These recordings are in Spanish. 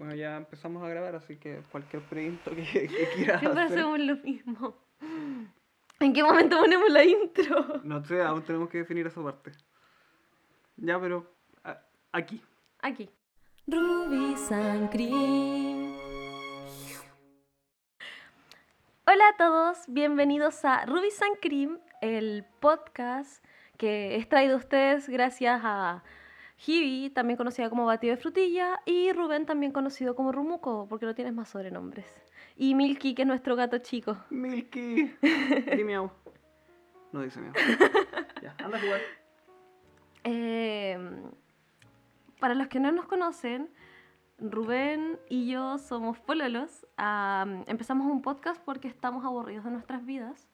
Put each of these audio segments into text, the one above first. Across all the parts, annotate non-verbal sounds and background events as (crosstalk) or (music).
Bueno, ya empezamos a grabar, así que cualquier proyecto que, que (laughs) quieras Siempre hacer. hacemos lo mismo. ¿En qué momento ponemos la intro? No sé, aún tenemos que definir esa parte. Ya, pero a- aquí. Aquí. Ruby San Cream. Hola a todos, bienvenidos a Ruby San Cream, el podcast que es traído a ustedes gracias a Hibi, también conocida como Batido de Frutilla, y Rubén, también conocido como Rumuco, porque no tienes más sobrenombres. Y Milky, que es nuestro gato chico. Milky. (laughs) Di miau. No dice miau. (laughs) Ya, anda a jugar. Eh, para los que no nos conocen, Rubén y yo somos pololos. Am, empezamos un podcast porque estamos aburridos de nuestras vidas.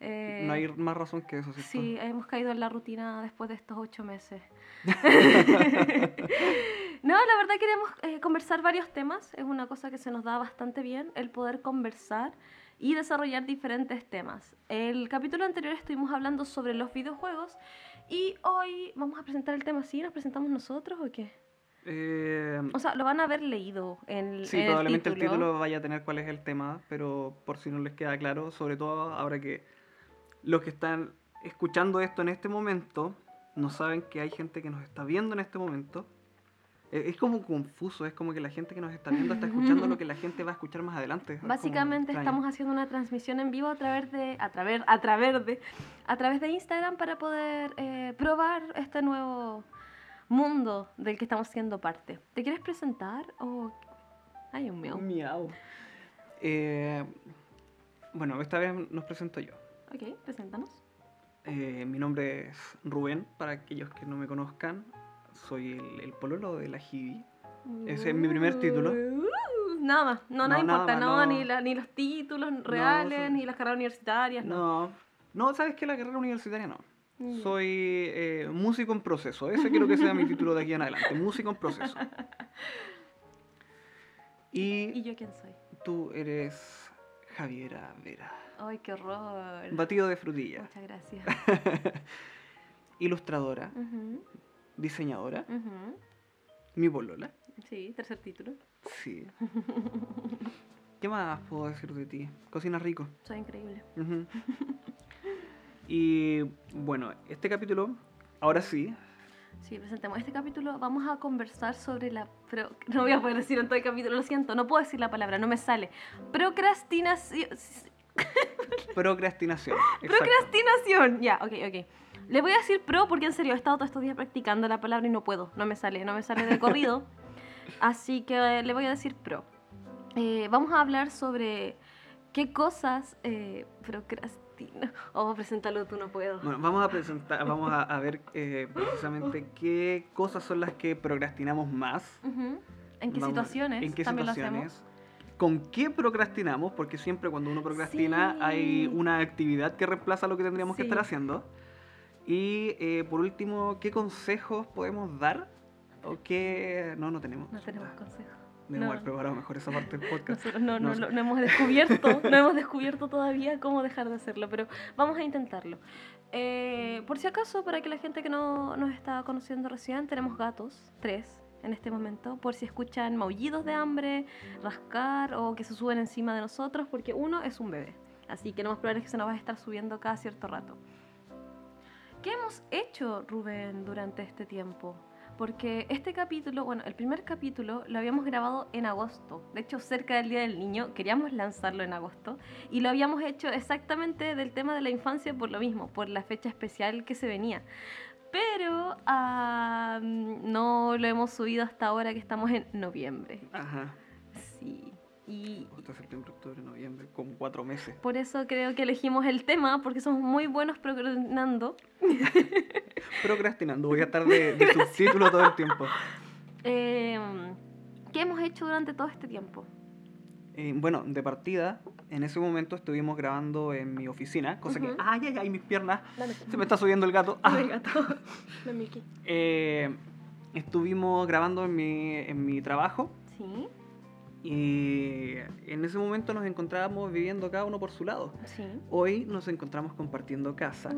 Eh, No hay más razón que eso, ¿cierto? Sí, hemos caído en la rutina después de estos ocho meses. (laughs) no, la verdad queremos eh, conversar varios temas. Es una cosa que se nos da bastante bien, el poder conversar y desarrollar diferentes temas. El capítulo anterior estuvimos hablando sobre los videojuegos y hoy vamos a presentar el tema así. ¿Nos presentamos nosotros o qué? Eh, O sea, lo van a haber leído en, sí, en probablemente el título. el título vaya a tener cuál es el tema, pero por si no les queda claro, sobre todo ahora que los que están escuchando esto en este momento no saben que hay gente que nos está viendo en este momento. Eh, Es como confuso, es como que la gente que nos está viendo está escuchando lo (laughs) que la gente va a escuchar más adelante. Es Básicamente estamos haciendo una transmisión en vivo a través de a través a través de a través de Instagram para poder eh, probar este nuevo mundo del que estamos siendo parte. ¿Te quieres presentar o hay un miau? Miau. Eh, bueno, esta vez nos presento yo. Ok, preséntanos. Eh, mi nombre es Rubén, para aquellos que no me conozcan. Soy el, el pololo de la Hibi. Ese es mi primer título. Uh, nada más, no, No, nada importa, más, no, no. Ni, la- ni los títulos reales, ni las carreras universitarias, no. No, no, ¿sabes qué? La carrera universitaria no. Mm. Soy eh, músico en proceso. Ese quiero que sea mi título de aquí en adelante. Músico en proceso. (laughs) ¿Y Y yo quién soy? tú eres Javiera Vera. Ay, qué horror. Batido de frutilla. Muchas gracias. (laughs) Ilustradora. Diseñadora. ujú. Mi polola. Sí, tercer título. Sí. ¿Qué más puedo decir de ti? Cocinas rico. Soy increíble. Y bueno, este capítulo, ahora sí, Sí, presentemos este capítulo. Vamos a conversar sobre la. Pro... (laughs) No voy a poder decir en todo el capítulo, lo siento, no puedo decir la palabra, no me sale. Procrastinación. (laughs) procrastinación. Exacto. Procrastinación. Ya, ok, ok. Le voy a decir pro porque en serio he estado todos estos días practicando la palabra y no puedo, no me sale, no me sale de corrido. (laughs) Así que le voy a decir pro. Eh, vamos a hablar sobre qué cosas eh, procrastina. (laughs) Oh, preséntalo tú, no puedo. Bueno, vamos a presentar, vamos a, a ver eh, precisamente (laughs) qué cosas son las que procrastinamos más. ¿En qué Vamos- situaciones? ¿En qué también lo situaciones? hacemos? ¿Con qué procrastinamos? Porque siempre cuando uno procrastina Sí. hay una actividad que reemplaza lo que tendríamos que estar haciendo. Y eh, por último, ¿qué consejos podemos dar? ¿O qué...? No, no tenemos. No tenemos consejos. Debemos no. haber preparado mejor esa parte del podcast. Nosotros no, no, no hemos descubierto, (laughs) no hemos descubierto todavía cómo dejar de hacerlo, pero vamos a intentarlo. Eh, por si acaso, para que la gente que no nos está conociendo recién, tenemos gatos, tres en este momento, por si escuchan maullidos de hambre, rascar o que se suben encima de nosotros, porque uno es un bebé, así que lo más probable es que se nos va a estar subiendo cada cierto rato. ¿Qué hemos hecho, Rubén, durante este tiempo? Porque este capítulo, bueno, el primer capítulo lo habíamos grabado en agosto. De hecho, cerca del Día del Niño, queríamos lanzarlo en agosto. Y lo habíamos hecho exactamente del tema de la infancia por lo mismo, por la fecha especial que se venía. Pero ah, no lo hemos subido hasta ahora que estamos en noviembre. Ajá. Sí. Y Agosto, septiembre, octubre, noviembre, como cuatro meses. por eso creo que elegimos el tema, porque somos muy buenos procrastinando. (laughs) (laughs) Procrastinando, voy a estar de, de (laughs) subtítulo todo el tiempo. Eh, ¿Qué hemos hecho durante todo este tiempo? Eh, bueno, de partida, en ese momento estuvimos grabando en mi oficina, cosa que, ay, ay, ay, mis piernas, se me está subiendo el gato. Ah. Gato. (laughs) La. Eh, estuvimos grabando en mi, en mi trabajo Sí. Y en ese momento nos encontrábamos viviendo cada uno por su lado. Sí. Hoy nos encontramos compartiendo casa.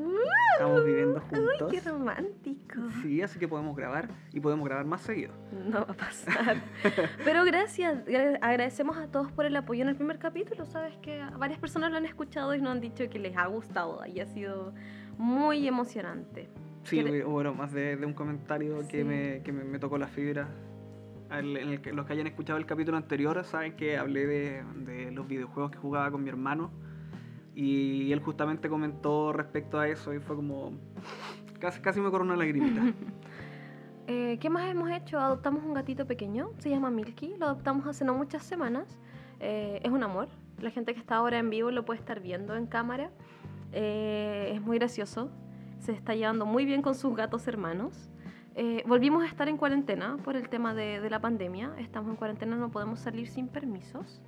Estamos viviendo juntos. ¡Uy, qué romántico! Sí, así que podemos grabar y podemos grabar más seguido. No va a pasar. (laughs) Pero gracias, gra- agradecemos a todos por el apoyo en el primer capítulo. Sabes que varias personas lo han escuchado y nos han dicho que les ha gustado y ha sido muy emocionante. Sí, ¿Quiere- bueno, más de, de un comentario Sí. que, me, que me, me tocó la fibra. El que, los que hayan escuchado el capítulo anterior saben que hablé de, de los videojuegos que jugaba con mi hermano. Y él justamente comentó respecto a eso y fue como... Casi, casi me corre una lagrimita. (laughs) Eh, ¿Qué más hemos hecho? Adoptamos un gatito pequeño, se llama Milky, lo adoptamos hace no muchas semanas. Eh, es un amor, la gente que está ahora en vivo lo puede estar viendo en cámara. Eh, es muy gracioso, se está llevando muy bien con sus gatos hermanos. Eh, volvimos a estar en cuarentena por el tema de, de la pandemia, estamos en cuarentena, no podemos salir sin permisos.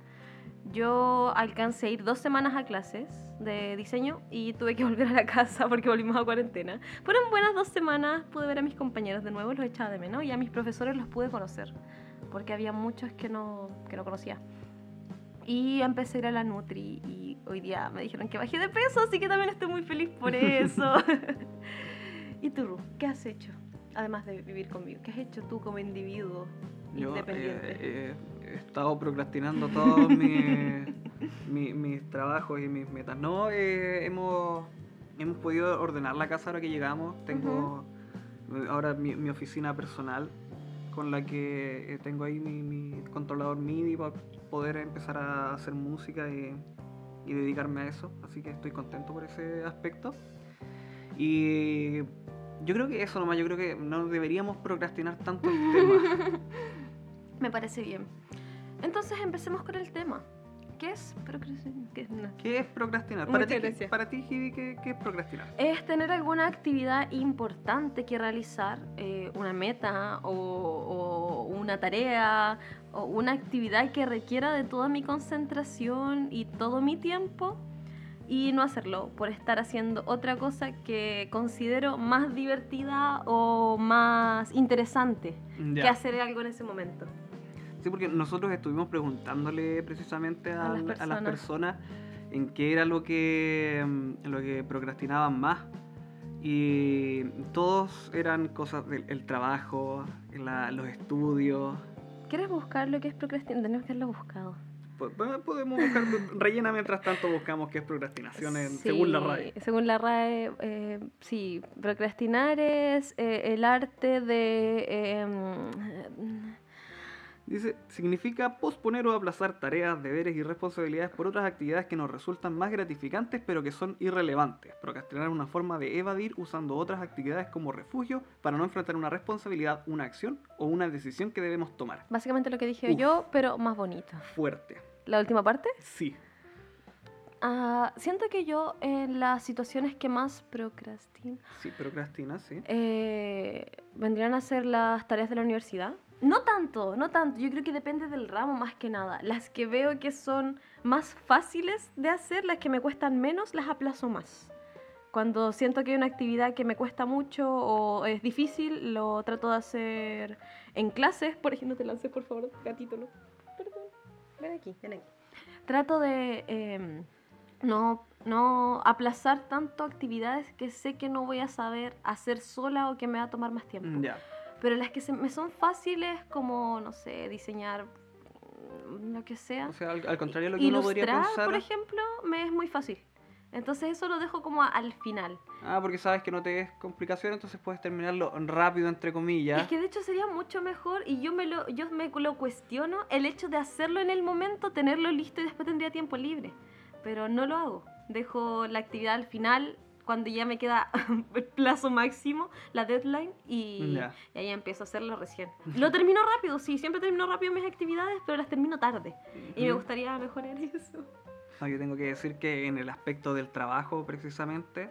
Yo alcancé a ir dos semanas a clases de diseño y tuve que (laughs) volver a la casa porque volvimos a cuarentena. Fueron buenas dos semanas, pude ver a mis compañeros de nuevo, los echaba de menos y a mis profesores los pude conocer porque había muchos que no, que no conocía. Y empecé a ir a la Nutri y hoy día me dijeron que bajé de peso, así que también estoy muy feliz por (laughs) eso. (laughs) ¿Y tú, Ru, qué has hecho? Además de vivir conmigo, ¿qué has hecho tú como individuo Yo independiente? eh, eh, he estado procrastinando todos (laughs) mis, mi- mis trabajos y mis metas. No, eh, hemos, hemos podido ordenar la casa ahora que llegamos. Tengo eh, ahora mi, mi oficina personal con la que eh, tengo ahí mi, mi controlador MIDI para poder empezar a hacer música y, y dedicarme a eso. Así que estoy contento por ese aspecto. Y yo creo que eso nomás, yo creo que no deberíamos procrastinar tanto el tema. (laughs) Me parece bien. Entonces empecemos con el tema. ¿Qué es procrastinación? ¿Qué es? No. ¿Qué es procrastinar? Muchas Para ti, gracias. para ti Gibi, ¿qué, qué es procrastinar? Es tener alguna actividad importante que realizar, eh, una meta o, o una tarea o una actividad que requiera de toda mi concentración y todo mi tiempo y no hacerlo por estar haciendo otra cosa que considero más divertida o más interesante que Ya. hacer algo en ese momento. Sí, porque nosotros estuvimos preguntándole precisamente a, A las a las personas. personas en qué era lo que, mm, lo que procrastinaban más. Y todos eran cosas del el trabajo, la- los estudios. ¿Quieres buscar lo que es procrastinar? Tenemos que haberlo buscado. Po- po- Podemos buscar, rellena mientras tanto buscamos qué es procrastinación en- según la RAE. Según la RAE, eh, sí, procrastinar es eh, el arte de... eh, Dice, significa posponer o aplazar tareas, deberes y responsabilidades por otras actividades que nos resultan más gratificantes pero que son irrelevantes. Procrastinar es una forma de evadir usando otras actividades como refugio para no enfrentar una responsabilidad, una acción o una decisión que debemos tomar. básicamente lo que dije Uf. yo, pero más bonito. Fuerte. La última parte. Sí. Ah, siento que yo en las situaciones que más procrastino Sí, procrastina, sí. eh, vendrían a ser las tareas de la universidad. No tanto, no tanto. Yo creo que depende del ramo más que nada. Las que veo que son más fáciles de hacer, las que me cuestan menos, las aplazo más. Cuando siento que hay una actividad que me cuesta mucho o es difícil, lo trato de hacer en clases. Por ejemplo, te lancé, por favor, gatito, ¿no? Perdón. Ven aquí, ven aquí. Trato de em, no, no aplazar tanto actividades que sé que no voy a saber hacer sola o que me va a tomar más tiempo. Ya. Pero las que se me son fáciles, como, no sé, diseñar mm, lo que sea. O sea, al, al contrario de lo que uno podría Ilustrar, pensar. por ejemplo, me es muy fácil. Entonces eso lo dejo como a- al final. Ah, porque sabes que no te es complicación, entonces puedes terminarlo rápido, entre comillas. Es que de hecho sería mucho mejor y yo me lo, yo me lo cuestiono el hecho de hacerlo en el momento, tenerlo listo y después tendría tiempo libre. Pero no lo hago. Dejo la actividad al final cuando ya me queda (laughs) el plazo máximo, la deadline, y, y ahí empiezo a hacerlo recién. Lo termino rápido, sí, siempre termino rápido mis actividades, pero las termino tarde. Y me gustaría mejorar (laughs) eso. No, yo tengo que decir que en el aspecto del trabajo, precisamente,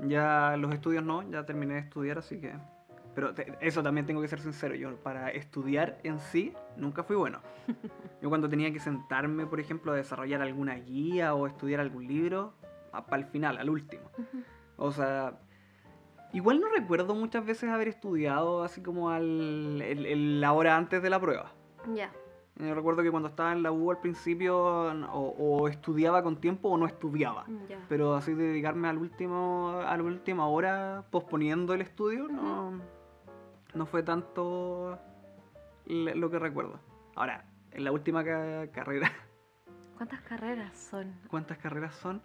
ya los estudios no, ya terminé de estudiar, así que. Pero te- eso también tengo que ser sincero, yo para estudiar en sí nunca fui bueno. (laughs) Yo cuando tenía que sentarme, por ejemplo, a desarrollar alguna guía o estudiar algún libro, para el final, al último. O sea, igual no recuerdo muchas veces haber estudiado así como al, el- el- la hora antes de la prueba. Ya. Yo recuerdo que cuando estaba en la U al principio o, o estudiaba con tiempo o no estudiaba. Mm, Ya. Pero así de dedicarme al último, a la última hora posponiendo el estudio, no, no fue tanto lo que recuerdo. Ahora, en la última ca- carrera, (laughs) ¿Cuántas carreras son? ¿cuántas carreras son?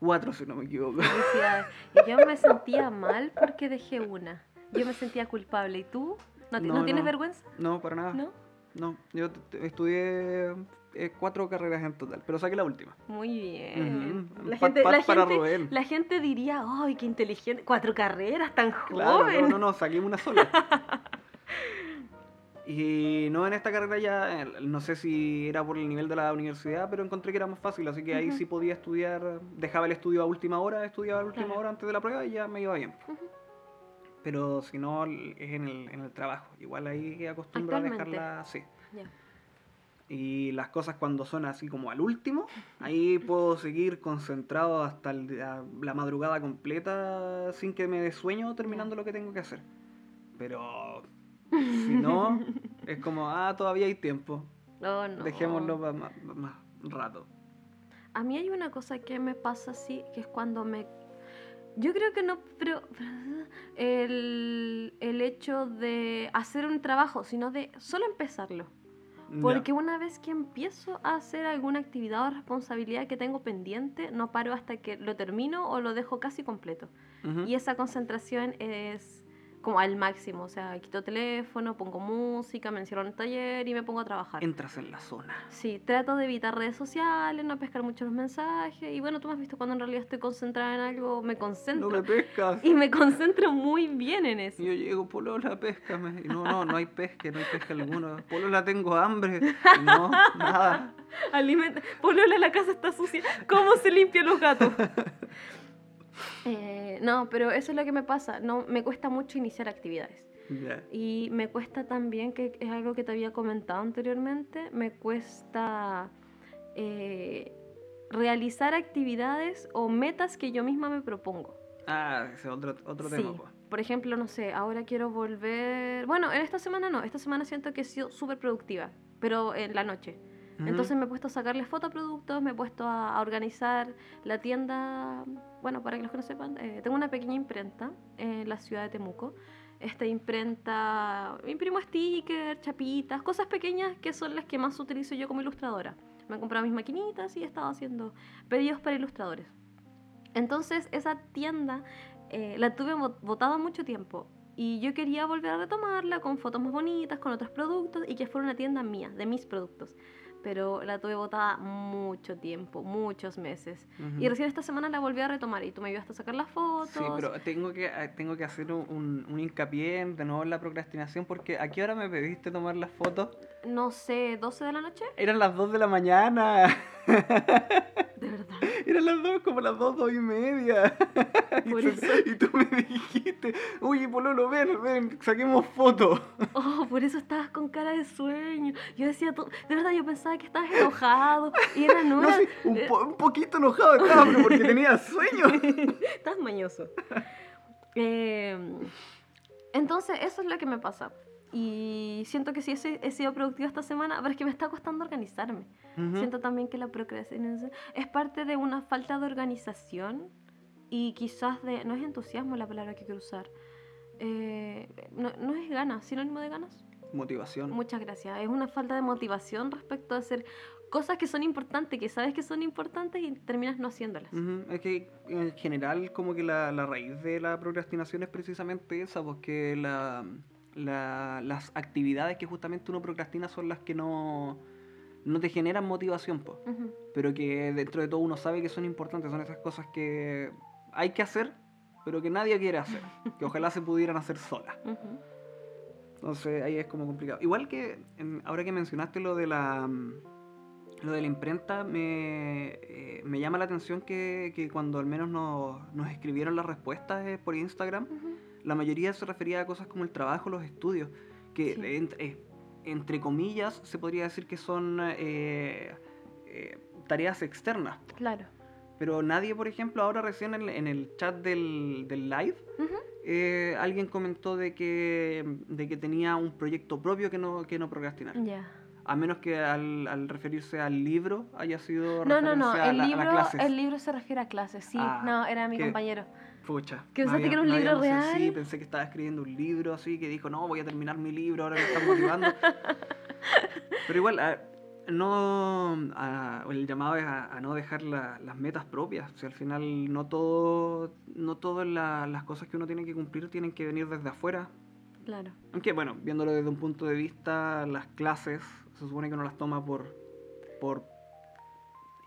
Cuatro, si no me equivoco. Y yo me sentía mal porque dejé una. Yo me sentía culpable. ¿Y tú? ¿No, ti- No, ¿no tienes no. vergüenza? No, para nada. ¿No? No, yo estudié eh, cuatro carreras en total, pero saqué la última. Muy bien. La, gente, pat la, para gente, Rubén. la gente diría, ¡ay, qué inteligente! Cuatro carreras, tan Claro, joven. no, no, no, saqué una sola. (laughs) Y no en esta carrera ya, no sé si era por el nivel de la universidad, pero encontré que era más fácil, así que ahí sí podía estudiar, dejaba el estudio a última hora, estudiaba a última Claro. hora antes de la prueba y ya me iba bien. Pero si no, es en el, en el trabajo. Igual ahí acostumbro a dejarla así. Ya. Y las cosas cuando son así como al último, ahí puedo seguir concentrado hasta el la madrugada completa sin que me dé sueño terminando lo que tengo que hacer. Pero si no, es como, ah, todavía hay tiempo. Oh, no. Dejémoslo para más, más rato. A mí hay una cosa que me pasa así, que es cuando me... Yo creo que no, pero (laughs) el, el hecho de hacer un trabajo, sino de solo empezarlo. Porque una vez que empiezo a hacer alguna actividad o responsabilidad que tengo pendiente, no paro hasta que lo termino o lo dejo casi completo. Ujú. Y esa concentración es como al máximo. O sea, quito teléfono, pongo música, me encierro en el taller y me pongo a trabajar. Entras en la zona. Sí, trato de evitar redes sociales, no pescar mucho los mensajes. Y bueno, tú me has visto cuando en realidad estoy concentrada en algo, me No concentro. me pescas. Y me concentro muy bien en eso. Y yo llego, Polola, péscame. Y no, no, no hay pesca, no hay pesca alguna. Polola, tengo hambre. Y no, nada. (laughs) Alimenta. Polola, la casa está sucia. ¿Cómo se limpian los gatos? (laughs) Eh, no, pero eso es lo que me pasa. No, me cuesta mucho iniciar actividades. Y me cuesta también, que es algo que te había comentado anteriormente, me cuesta eh, realizar actividades o metas que yo misma me propongo. Ah, ese es otro, otro Sí. tema. pues. Por ejemplo, no sé, ahora quiero volver... Bueno, en esta semana no, esta semana siento que he sido súper productiva, pero en la noche. Entonces me he puesto a sacarle fotos a productos, me he puesto a, a organizar la tienda. Bueno, para que los que no sepan, eh, tengo una pequeña imprenta en la ciudad de Temuco. Esta imprenta, imprimo stickers, chapitas, cosas pequeñas que son las que más utilizo yo como ilustradora. Me he comprado mis maquinitas y he estado haciendo pedidos para ilustradores. Entonces esa tienda eh, la tuve bot- botada mucho tiempo y yo quería volver a retomarla con fotos más bonitas, con otros productos y que fuera una tienda mía, de mis productos. Pero la tuve botada mucho tiempo, muchos meses. Y recién esta semana la volví a retomar y tú me ayudaste a sacar las fotos. Sí, pero tengo que, eh, tengo que hacer un, un- un hincapié en, de nuevo en la procrastinación porque ¿a qué hora me pediste tomar las fotos? No sé, 12 de la noche, Eran las 2 de la mañana. (laughs) de verdad. Eran las 2, como las 2, 2 y media. y, Por tú- eso. y tú me dijiste, oye, Pololo, ven, ven, saquemos fotos. Oh, por eso estabas con cara de sueño. Yo decía, tú- de verdad, yo pensaba que estabas enojado. Y era no, No sé, un, po- un poquito enojado estaba, pero porque (laughs) tenía sueño. Estás mañoso. Eh, entonces, eso es lo que me pasa. Y siento que sí he, sido productiva esta semana, pero es que me está costando organizarme. Ujú. Siento también que la procrastinación es parte de una falta de organización y quizás de... No es entusiasmo la palabra que quiero usar. Eh, no, no es ganas, sinónimo de ganas. Motivación. Muchas gracias. Es una falta de motivación respecto a hacer cosas que son importantes, que sabes que son importantes y terminas no haciéndolas. Ujú, Es que en general como que la, la raíz de la procrastinación es precisamente esa, porque la, la- las actividades que justamente uno procrastina son las que no, no te generan motivación, po, pero que dentro de todo uno sabe que son importantes, son esas cosas que hay que hacer, pero que nadie quiere hacer, (laughs) que ojalá se pudieran hacer solas. Entonces ahí es como complicado. Igual que ahora que mencionaste lo de la mm, lo de la imprenta, me, eh, me llama la atención que, que cuando al menos nos, nos escribieron las respuestas eh, por Instagram. La mayoría se refería a cosas como el trabajo, los estudios, que Sí. eh, entre comillas se podría decir que son eh, eh, tareas externas. Claro. Pero nadie, por ejemplo, ahora recién en, en el chat del, del live, eh, alguien comentó de que, de que tenía un proyecto propio que no, que no procrastinar. Ya. A menos que al, al referirse al libro haya sido No, no, no. a El la- a las libro, clases. el libro se refiere a clases, sí. Ah, no, era mi que- compañero. Pucha. ¿Que pensaste que era un libro real? Sí, pensé que estaba escribiendo un libro así, que dijo, no, voy a terminar mi libro, ahora me están motivando. (laughs) Pero igual, a- no, a- el llamado es a, a no dejar la- las metas propias. O sea, al final no todo, no todas la- las cosas que uno tiene que cumplir tienen que venir desde afuera. Claro. Aunque bueno, viéndolo desde un punto de vista, las clases se supone que uno las toma por, por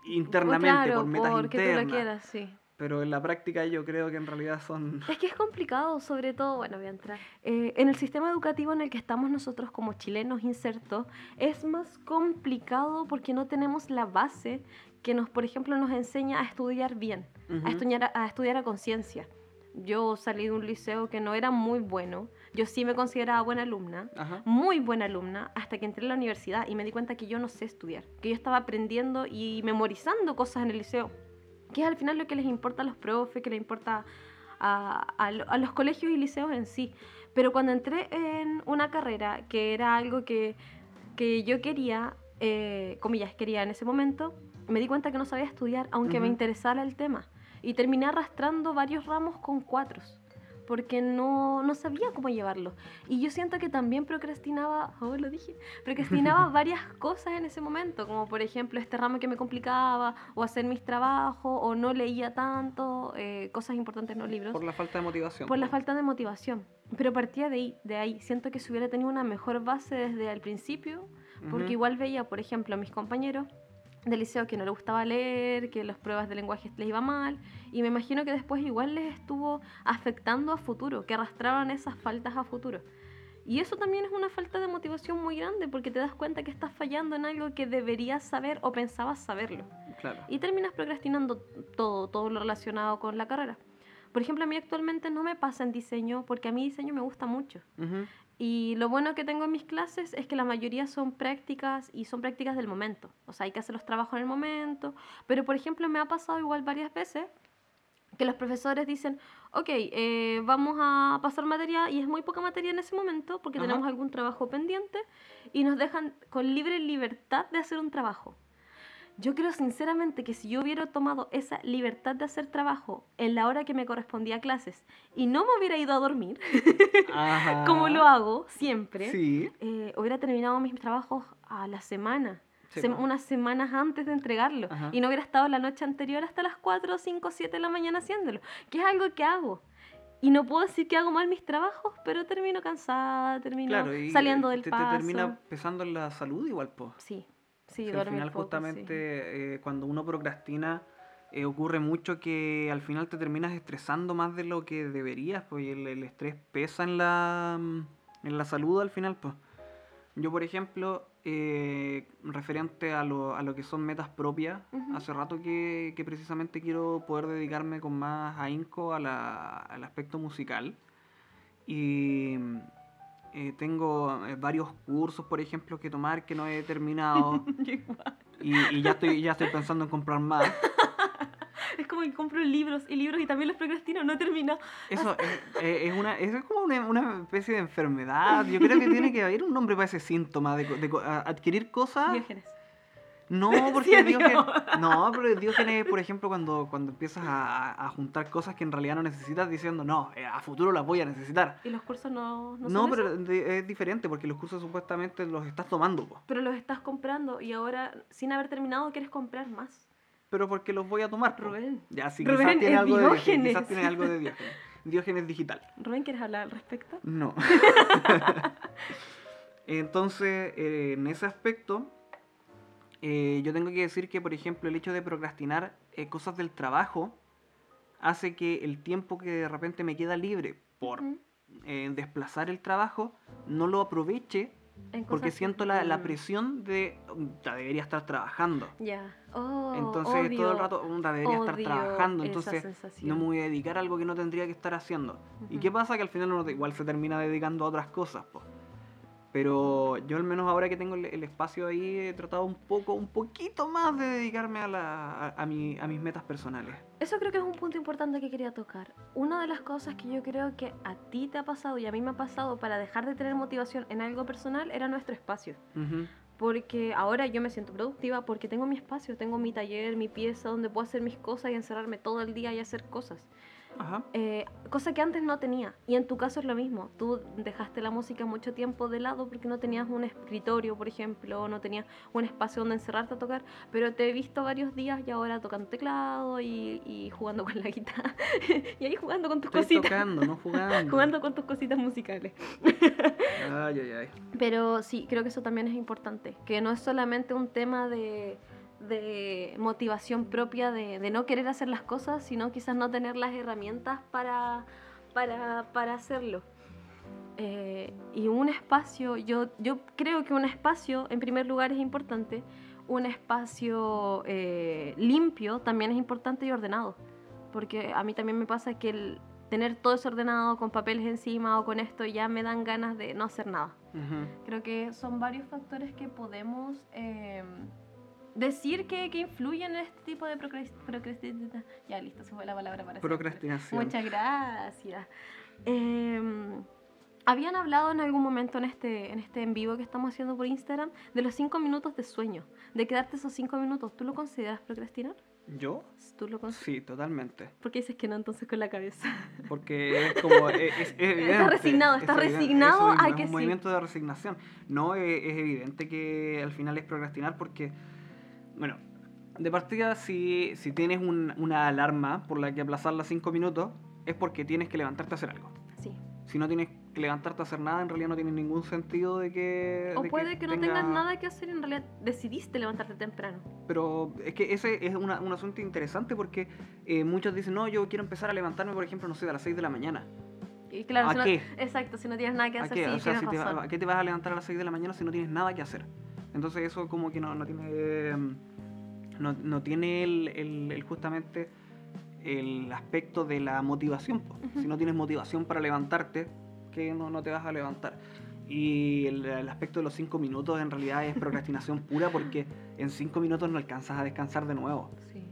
internamente, Claro, por metas porque tú lo internas. quieras, sí. Pero en la práctica yo creo que en realidad son... Es que es complicado, sobre todo, bueno, voy a entrar. (laughs) Eh, en el sistema educativo en el que estamos nosotros como chilenos insertos, es más complicado porque no tenemos la base que nos, por ejemplo, nos enseña a estudiar bien, Ujú. a estudiar a, a estudiar a conciencia. Yo salí de un liceo que no era muy bueno, yo sí me consideraba buena alumna, Ajá. muy buena alumna hasta que entré a la universidad y me di cuenta que yo no sé estudiar, que yo estaba aprendiendo y memorizando cosas en el liceo, que es al final lo que les importa a los profes, que les importa a, a lo- a los colegios y liceos en sí. Pero cuando entré en una carrera que era algo que, que yo quería, eh, comillas, quería en ese momento, me di cuenta que no sabía estudiar, aunque me interesara el tema. Y terminé arrastrando varios ramos con cuatros, porque no, no sabía cómo llevarlo. Y yo siento que también procrastinaba, (laughs) oh, lo dije, procrastinaba (laughs) varias cosas en ese momento, como por ejemplo este ramo que me complicaba, o hacer mis trabajos, o no leía tanto, eh, cosas importantes en los libros, Por la falta de motivación. por la falta de motivación. Pero partía de ahí, de ahí. Siento que si hubiera tenido una mejor base desde el principio, porque Ujú. igual veía, por ejemplo, a mis compañeros del liceo que no les gustaba leer, que las pruebas de lenguaje les iba mal, y me imagino que después igual les estuvo afectando a futuro, que arrastraban esas faltas a futuro. Y eso también es una falta de motivación muy grande, porque te das cuenta que estás fallando en algo que deberías saber o pensabas saberlo. Claro. Y terminas procrastinando todo, todo lo relacionado con la carrera. Por ejemplo, a mí actualmente no me pasa en diseño, porque a mí diseño me gusta mucho. Ujú. Y lo bueno que tengo en mis clases es que la mayoría son prácticas y son prácticas del momento. O sea, hay que hacer los trabajos en el momento. Pero, por ejemplo, me ha pasado igual varias veces que los profesores dicen, ok, eh, vamos a pasar materia y es muy poca materia en ese momento porque Ajá. tenemos algún trabajo pendiente y nos dejan con libre libertad de hacer un trabajo. Yo creo sinceramente que si yo hubiera tomado esa libertad de hacer trabajo en la hora que me correspondía a clases y no me hubiera ido a dormir, (laughs) como lo hago siempre, Sí. eh, hubiera terminado mis trabajos a la semana, Sí, po. unas semanas antes de entregarlo, Ajá. y no hubiera estado la noche anterior hasta las 4, 5, 7 de la mañana haciéndolo, que es algo que hago. Y no puedo decir que hago mal mis trabajos, pero termino cansada, termino Claro, y saliendo te, del te paso. termina pesando en la salud igual, po. Sí, sí, al final poco, sí. justamente eh, cuando uno procrastina eh, ocurre mucho que al final te terminas estresando más de lo que deberías, pues y el, el estrés pesa en la, mm, en la salud al final, pues. Yo, por ejemplo, eh, referente a lo, a lo que son metas propias, Ujú. hace rato que, que precisamente quiero poder dedicarme con más ahínco a la- al aspecto musical. Y mm, eh, tengo eh, varios cursos, por ejemplo, que tomar que no he terminado. (laughs) Y, y ya estoy ya estoy pensando en comprar más. (laughs) Es como que compro libros y libros y también los procrastino, no termino. Eso (laughs) es, es- es una, es como una, una especie de enfermedad. Yo creo que tiene que haber un nombre para ese síntoma de, de a- adquirir cosas. Diógenes. No, (laughs) porque Diógenes, no, pero Diógenes, por ejemplo, cuando, cuando empiezas a, juntar cosas que en realidad no necesitas diciendo, no, eh, a futuro las voy a necesitar. ¿Y los cursos no, no, No, son pero eso? es diferente porque los cursos supuestamente los estás tomando, po. Pero los estás comprando y ahora, sin haber terminado, quieres comprar más. pero porque los voy a tomar. po. Rubén. Ya, sí, Rubén, quizás tiene algo de Diógenes. Quizás tiene algo de Diógenes. Diógenes digital. Rubén, ¿quieres hablar al respecto? No. (laughs) (laughs) Entonces, eh, en ese aspecto, eh, yo tengo que decir que, por ejemplo, el hecho de procrastinar eh, cosas del trabajo hace que el tiempo que de repente me queda libre por Mm. eh, desplazar el trabajo no lo aproveche porque siento la, la presión de "Mm, ya debería estar trabajando. Ya. Oh, Entonces todo el rato "Mm, ya debería estar trabajando, entonces no me voy a dedicar a algo que no tendría que estar haciendo. ¿Y Ujú. qué pasa? Que al final uno igual se termina dedicando a otras cosas, po. Pero yo al menos ahora que tengo el, el espacio ahí he tratado un poco, un poquito más de dedicarme a, la, a, a mi- a mis metas personales. Eso creo que es un punto importante que quería tocar. Una de las cosas que yo creo que a ti te ha pasado y a mí me ha pasado para dejar de tener motivación en algo personal era nuestro espacio. Porque ahora yo me siento productiva porque tengo mi espacio, tengo mi taller, mi pieza donde puedo hacer mis cosas y encerrarme todo el día y hacer cosas. Ajá. Eh, cosa que antes no tenía. Y en tu caso es lo mismo. Tú dejaste la música mucho tiempo de lado porque no tenías un escritorio, por ejemplo, no tenías un espacio donde encerrarte a tocar. Pero te he visto varios días y ahora tocando teclado y, y jugando con la guitarra. (laughs) y ahí jugando con tus Estoy cositas. tocando, no (laughs) jugando. jugando con tus cositas musicales. Ay, ay, ay. Pero sí, creo que eso también es importante. Que no es solamente un tema de, de motivación propia de, de no querer hacer las cosas, sino quizás no tener las herramientas para, para, para hacerlo. Eh, y un espacio, yo, yo creo que un espacio, en primer lugar, es importante. Un espacio eh, limpio también es importante y ordenado. Porque a mí también me pasa que el tener todo desordenado con papeles encima o con esto ya me dan ganas de no hacer nada. Ujú. Creo que son varios factores que podemos eh, decir que, que influyen en este tipo de procrastinación. Ya, listo, se fue la palabra para siempre. Procrastinación. Muchas gracias. Eh, habían hablado en algún momento en este, en este en vivo que estamos haciendo por Instagram de los cinco minutos de sueño, de quedarte esos cinco minutos. ¿Tú lo consideras procrastinar? ¿Yo? ¿Tú lo consideras? Sí, totalmente. ¿Por qué dices que no entonces con la cabeza? Porque es como. Es, (laughs) es evidente, resignado, es está evidente. resignado Eso mismo, a es que un sí. movimiento de resignación. No, es, es evidente que al final es procrastinar porque. Bueno, de partida, si, si tienes un- una alarma por la que aplazarla cinco minutos, es porque tienes que levantarte a hacer algo. Sí. Si no tienes que levantarte a hacer nada, en realidad no tiene ningún sentido de que. O de puede que no tenga- tengas nada que hacer, en realidad decidiste levantarte temprano. Pero es que ese es una- un asunto interesante porque eh, muchos dicen, no, yo quiero empezar a levantarme, por ejemplo, no sé, a las 6 de la mañana. Y claro, ¿A si no- qué? exacto, si no tienes nada que ¿A hacer, qué? sí, O sea, si te. ¿a qué te vas a levantar a las 6 de la mañana si no tienes nada que hacer? Entonces eso como que no, no tiene eh, no, no tiene el, el- el justamente el aspecto de la motivación. po. Si no tienes motivación para levantarte, que no, no te vas a levantar. Y el, el aspecto de los 5 minutos en realidad es procrastinación (laughs) pura porque en 5 minutos no alcanzas a descansar de nuevo. Sí.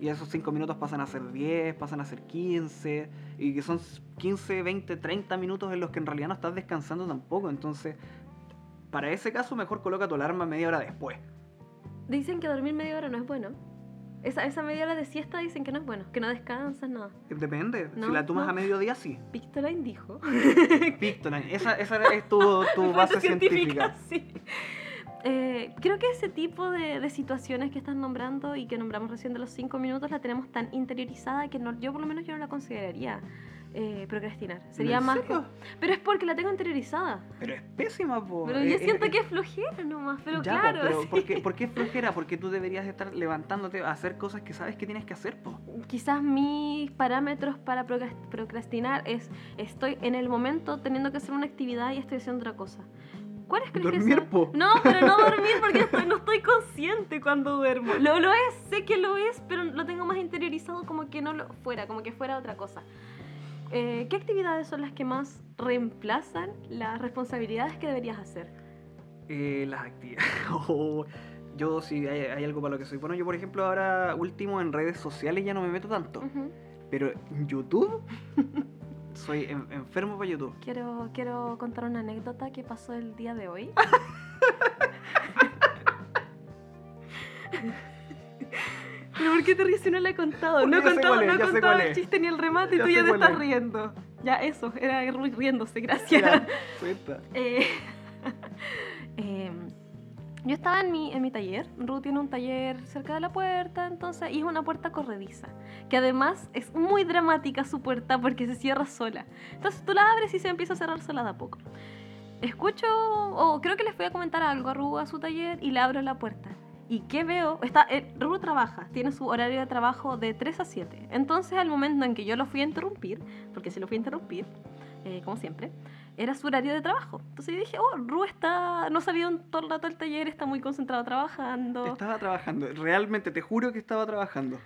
Y esos 5 minutos pasan a ser 10, pasan a ser 15, y que son 15, 20, 30 minutos en los que en realidad no estás descansando tampoco. Entonces, para ese caso, mejor coloca tu alarma media hora después. Dicen que dormir media hora no es bueno. Esa, esa media hora de siesta dicen que no es bueno, que no descansas, nada. Depende. No, si la tomas no. a mediodía, sí. Pictoline dijo. (laughs) Pictoline. Esa, esa es tu, tu (laughs) base científica. sí. Eh, creo que ese tipo de, de situaciones que estás nombrando y que nombramos recién de los cinco minutos la tenemos tan interiorizada que no, yo por lo menos yo no la consideraría eh, procrastinar. Sería ¿En más... serio? Pero es porque la tengo interiorizada. Pero es pésima, po. Pero Eh, yo eh, siento eh, que es flojera nomás, pero ya, po, claro. pero sí. ¿por, qué, por qué es flojera? Porque tú deberías estar levantándote a hacer cosas que sabes que tienes que hacer, po. Quizás mis parámetros para procras- procrastinar es estoy en el momento teniendo que hacer una actividad y estoy haciendo otra cosa. ¿Cuáles crees que Dormir, son? po. No, pero no dormir porque estoy- no estoy consciente cuando duermo. Lo, lo es, sé que lo es, pero lo tengo más interiorizado como que no lo fuera, como que fuera otra cosa. Eh, ¿Qué actividades son las que más reemplazan las responsabilidades que deberías hacer? Eh, las actividades. (laughs) Oh, yo sí, hay, hay algo para lo que soy bueno. Yo, por ejemplo, ahora último en redes sociales ya no me meto tanto. Ujú. Pero en YouTube, (laughs) soy en- enfermo para YouTube. Quiero, quiero contar una anécdota que pasó el día de hoy. (laughs) ¿Pero por qué te ríes si no la he contado? No he contado, no he contado el chiste ni el remate y tú ya te estás es. riendo. Ya, eso, era Rui riéndose, gracias. (laughs) Eh, (laughs) em, yo estaba en mi, en mi taller. Ru tiene un taller cerca de la puerta, entonces, y es una puerta corrediza. Que además es muy dramática su puerta porque se cierra sola. Entonces tú la abres y se empieza a cerrar sola de a poco. Escucho, o creo que les voy a comentar algo a Ru a su taller y le abro la puerta. ¿Y qué veo? Está, eh, Ru trabaja, tiene su horario de trabajo de 3 a 7. Entonces, al momento en que yo lo fui a interrumpir, porque si lo fui a interrumpir, eh, como siempre, era su horario de trabajo. Entonces yo dije, oh, Ru está, no ha salido todo el rato del taller, está muy concentrado trabajando. Estaba trabajando. Realmente, te juro que estaba trabajando.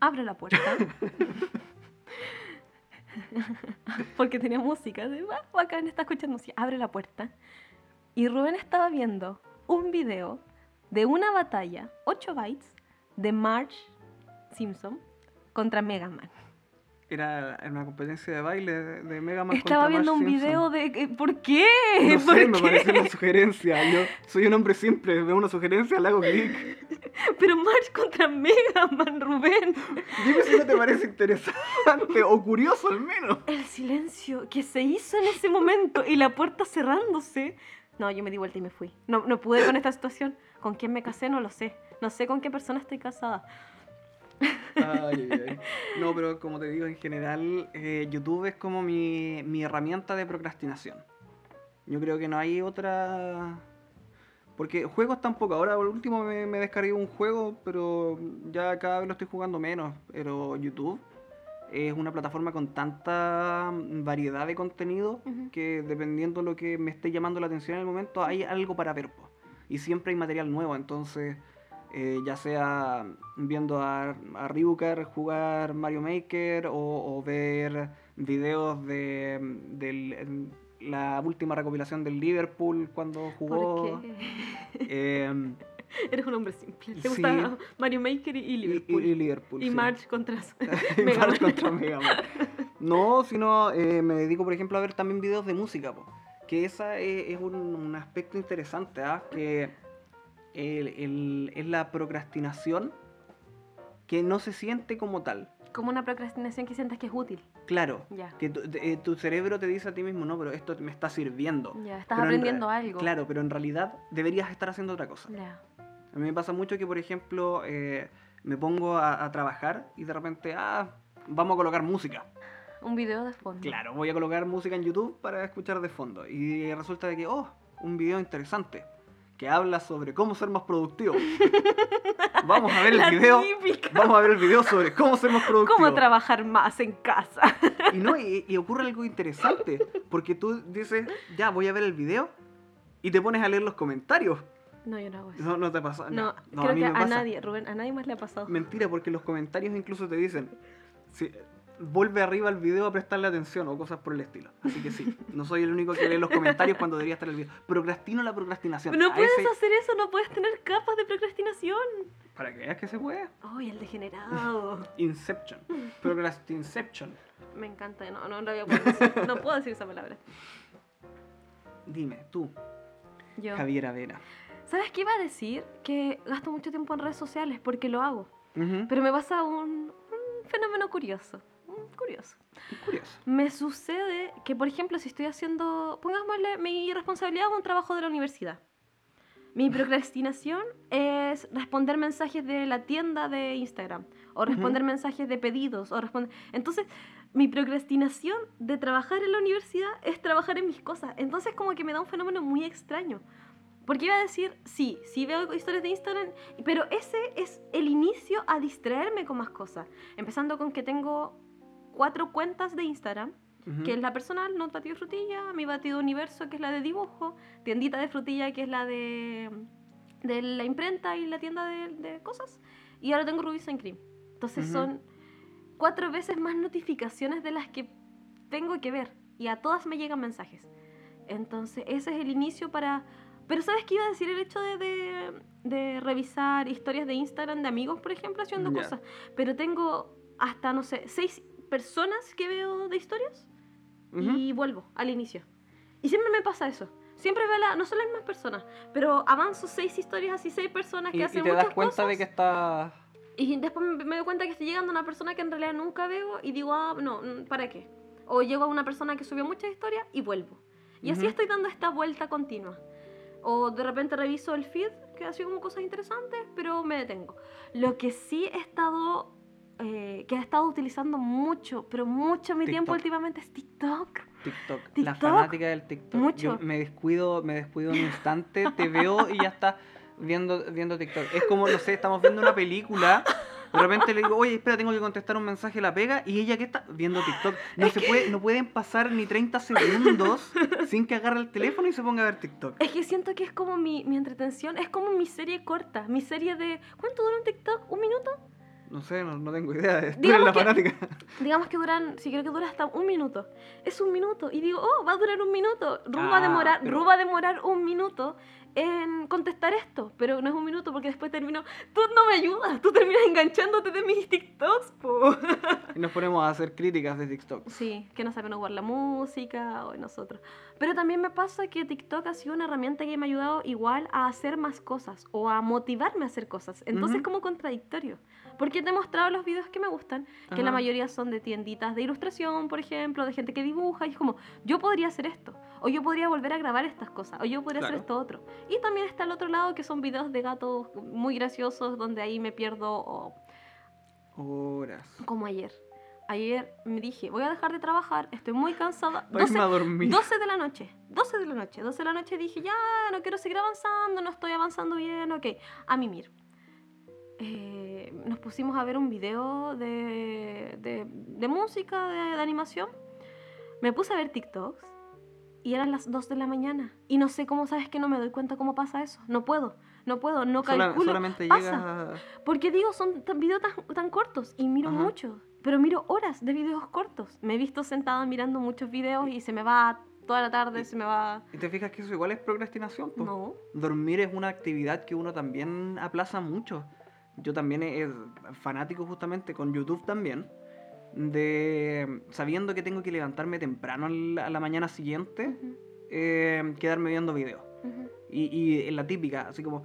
Abre la puerta. (laughs) Porque tenía música. De, "Ah, bacán, está escuchando música. Abre la puerta. Y Rubén estaba viendo un video de una batalla, 8 bytes, de Marge Simpson contra Mega Man. Era una competencia de baile de, de Mega Man Estaba contra viendo un Marge video Simpson. de... ¿Por qué? No ¿Por sé, me qué? pareció una sugerencia. Yo soy un hombre simple, veo una sugerencia, le hago clic. (laughs) Pero March contra Mega Man, Rubén. Dime si no te parece interesante o curioso al menos. El silencio que se hizo en ese momento y la puerta cerrándose. No, yo me di vuelta y me fui. No, no pude con esta situación. ¿Con quién me casé? No lo sé. No sé con qué persona estoy casada. Ay, ay, ay. (laughs) No, pero como te digo, en general, eh, YouTube es como mi, mi herramienta de procrastinación. Yo creo que no hay otra. Porque juegos tampoco. Ahora, por último, me, me descargué un juego, pero ya cada vez lo estoy jugando menos. Pero YouTube es una plataforma con tanta variedad de contenido que dependiendo de lo que me esté llamando la atención en el momento, hay algo para ver. po. Y siempre hay material nuevo, entonces, eh, ya sea viendo a, a Ryukar jugar Mario Maker o, o ver videos de, en la última recopilación del Liverpool cuando jugó. ¿Por qué? em, (laughs) Eres un hombre simple. Te Sí. gusta Mario Maker y, Liverpool. y- y Liverpool. Y sí. March contra Y (laughs) Mega March Man. contra Mega Man. No, sino eh, me dedico, por ejemplo, a ver también videos de música, po. Que esa es, es un, un aspecto interesante, ¿ah? que el- el- es la procrastinación que no se siente como tal. Como una procrastinación que sientas que es útil. Claro, Ya. que tu, eh, tu cerebro te dice a ti mismo, no, pero esto me está sirviendo. Ya, estás Pero aprendiendo re- algo. Claro, pero en realidad deberías estar haciendo otra cosa. A mí me pasa mucho que, por ejemplo, eh, me pongo a, a trabajar y de repente, ah, vamos a colocar música. Un video de fondo. Claro, voy a colocar música en YouTube para escuchar de fondo. Y resulta de que, oh, un video interesante que habla sobre cómo ser más productivo. (laughs) vamos a ver el La video. típica. Vamos a ver el video sobre cómo ser más productivo. ¿Cómo trabajar más en casa? Y no, y, y ocurre algo interesante, porque tú dices, ya, voy a ver el video y te pones a leer los comentarios. No, yo no hago eso. No, no te pasa. No, no, creo a mí que me a pasa. nadie, Rubén, a nadie más le ha pasado. Mentira, porque los comentarios incluso te dicen, si- vuelve arriba al video a prestarle atención o cosas por el estilo. Así que sí, no soy el único que lee los comentarios cuando debería estar el video. Procrastino la procrastinación. No A puedes ese- hacer eso, no puedes tener capas de procrastinación. Para que veas que se puede. Ay, el degenerado. (laughs) Inception. Procrastinception. Me encanta, no, no, no, decir, no puedo decir esa palabra. Dime, tú, Yo. Javiera Vera. ¿Sabes qué iba a decir? Que gasto mucho tiempo en redes sociales porque lo hago. Ujú, Pero me pasa un, un fenómeno curioso. Curioso. Curioso. Me sucede que, por ejemplo, si estoy haciendo, pongámosle, mi responsabilidad es un trabajo de la universidad. Mi procrastinación es responder mensajes de la tienda de Instagram o responder mensajes de pedidos o responder... Entonces, mi procrastinación de trabajar en la universidad es trabajar en mis cosas. Entonces, como que me da un fenómeno muy extraño. Porque iba a decir, sí, sí veo historias de Instagram, pero ese es el inicio a distraerme con más cosas. Empezando con que tengo cuatro cuentas de Instagram, Ujú. que es la personal, Not Batido Frutilla, mi Batido Universo, que es la de dibujo, Tiendita de Frutilla, que es la de, de la imprenta y la tienda de, de cosas, y ahora tengo Ruby Sun Cream. Entonces Ujú. son cuatro veces más notificaciones de las que tengo que ver, y a todas me llegan mensajes. Entonces ese es el inicio para... Pero ¿sabes qué iba a decir? El hecho de, de, de revisar historias de Instagram de amigos, por ejemplo, haciendo Ya. cosas. Pero tengo hasta, no sé, seis personas que veo de historias Ujú. y vuelvo al inicio. Y siempre me pasa eso. Siempre veo la, no son las mismas personas, pero avanzo seis historias así, seis personas que Y, y hacen te das muchas cuenta cosas. de que está... Y después me, me doy cuenta que estoy llegando a una persona que en realidad nunca veo y digo, ah, no, mm, ¿para qué? O llego a una persona que subió muchas historias y vuelvo. Y así Ujú. estoy dando esta vuelta continua. O de repente reviso el feed, que ha sido como cosas interesantes, pero me detengo. Lo que sí he estado, eh, que he estado utilizando mucho, pero mucho mi tiempo TikTok. últimamente es TikTok. TikTok. La TikTok. fanática del TikTok. Mucho. Yo me descuido, me descuido un instante, te (laughs) veo y ya estás viendo, viendo TikTok. Es como, no sé, estamos viendo una película. De repente le digo, oye, espera, tengo que contestar un mensaje, la pega, y ella, ¿qué está? Viendo TikTok. No se puede, no pueden pasar ni 30 segundos (laughs) sin que agarre el teléfono y se ponga a ver TikTok. Es que siento que es como mi, mi entretención, es como mi serie corta, mi serie de... ¿Cuánto dura un TikTok? ¿Un minuto? No sé, no, no tengo idea. Eres (laughs) Digamos la que- fanática. Digamos que duran, si creo que dura hasta un minuto. Es un minuto. Y digo, oh, va a durar un minuto. Ru va a Ah, demorar, pero- Ru va a demorar un minuto en contestar esto, pero no es un minuto porque después termino, tú no me ayudas, tú terminas enganchándote de mis TikToks, po. (laughs) Y nos ponemos a hacer críticas de TikTok. Sí, que no saben jugar la música o nosotros. Pero también me pasa que TikTok ha sido una herramienta que me ha ayudado igual a hacer más cosas o a motivarme a hacer cosas. Entonces Ujú. como contradictorio. Porque te he mostrado los videos que me gustan, que la mayoría son de tienditas de ilustración, por ejemplo, de gente que dibuja, y es como, yo podría hacer esto, o yo podría volver a grabar estas cosas, o yo podría hacer Claro. esto otro. Y también está el otro lado, que son videos de gatos muy graciosos, donde ahí me pierdo, o Horas. como ayer. Ayer me dije, voy a dejar de trabajar, estoy muy cansada. Para 12, irme a dormir. 12 de la noche, 12 de la noche, 12 de la noche dije, ya, no quiero seguir avanzando, no estoy avanzando bien, ok. A mimir. Eh, nos pusimos a ver un video de, de, de música, de, de animación. Me puse a ver TikToks y eran las 2 de la mañana. Y no sé cómo, sabes que no me doy cuenta cómo pasa eso. No puedo, no puedo, no calculo. solamente pasa. llegas a... Porque digo, son videos tan, tan cortos y miro Ajá. mucho, pero miro horas de videos cortos. Me he visto sentada mirando muchos videos y se me va toda la tarde, se me va... ¿Y te fijas que eso igual es procrastinación? po? No. Dormir es una actividad que uno también aplaza mucho. Yo también es fanático justamente con YouTube también. De sabiendo que tengo que levantarme temprano a la mañana siguiente, eh, quedarme viendo videos. Y, la típica, así como,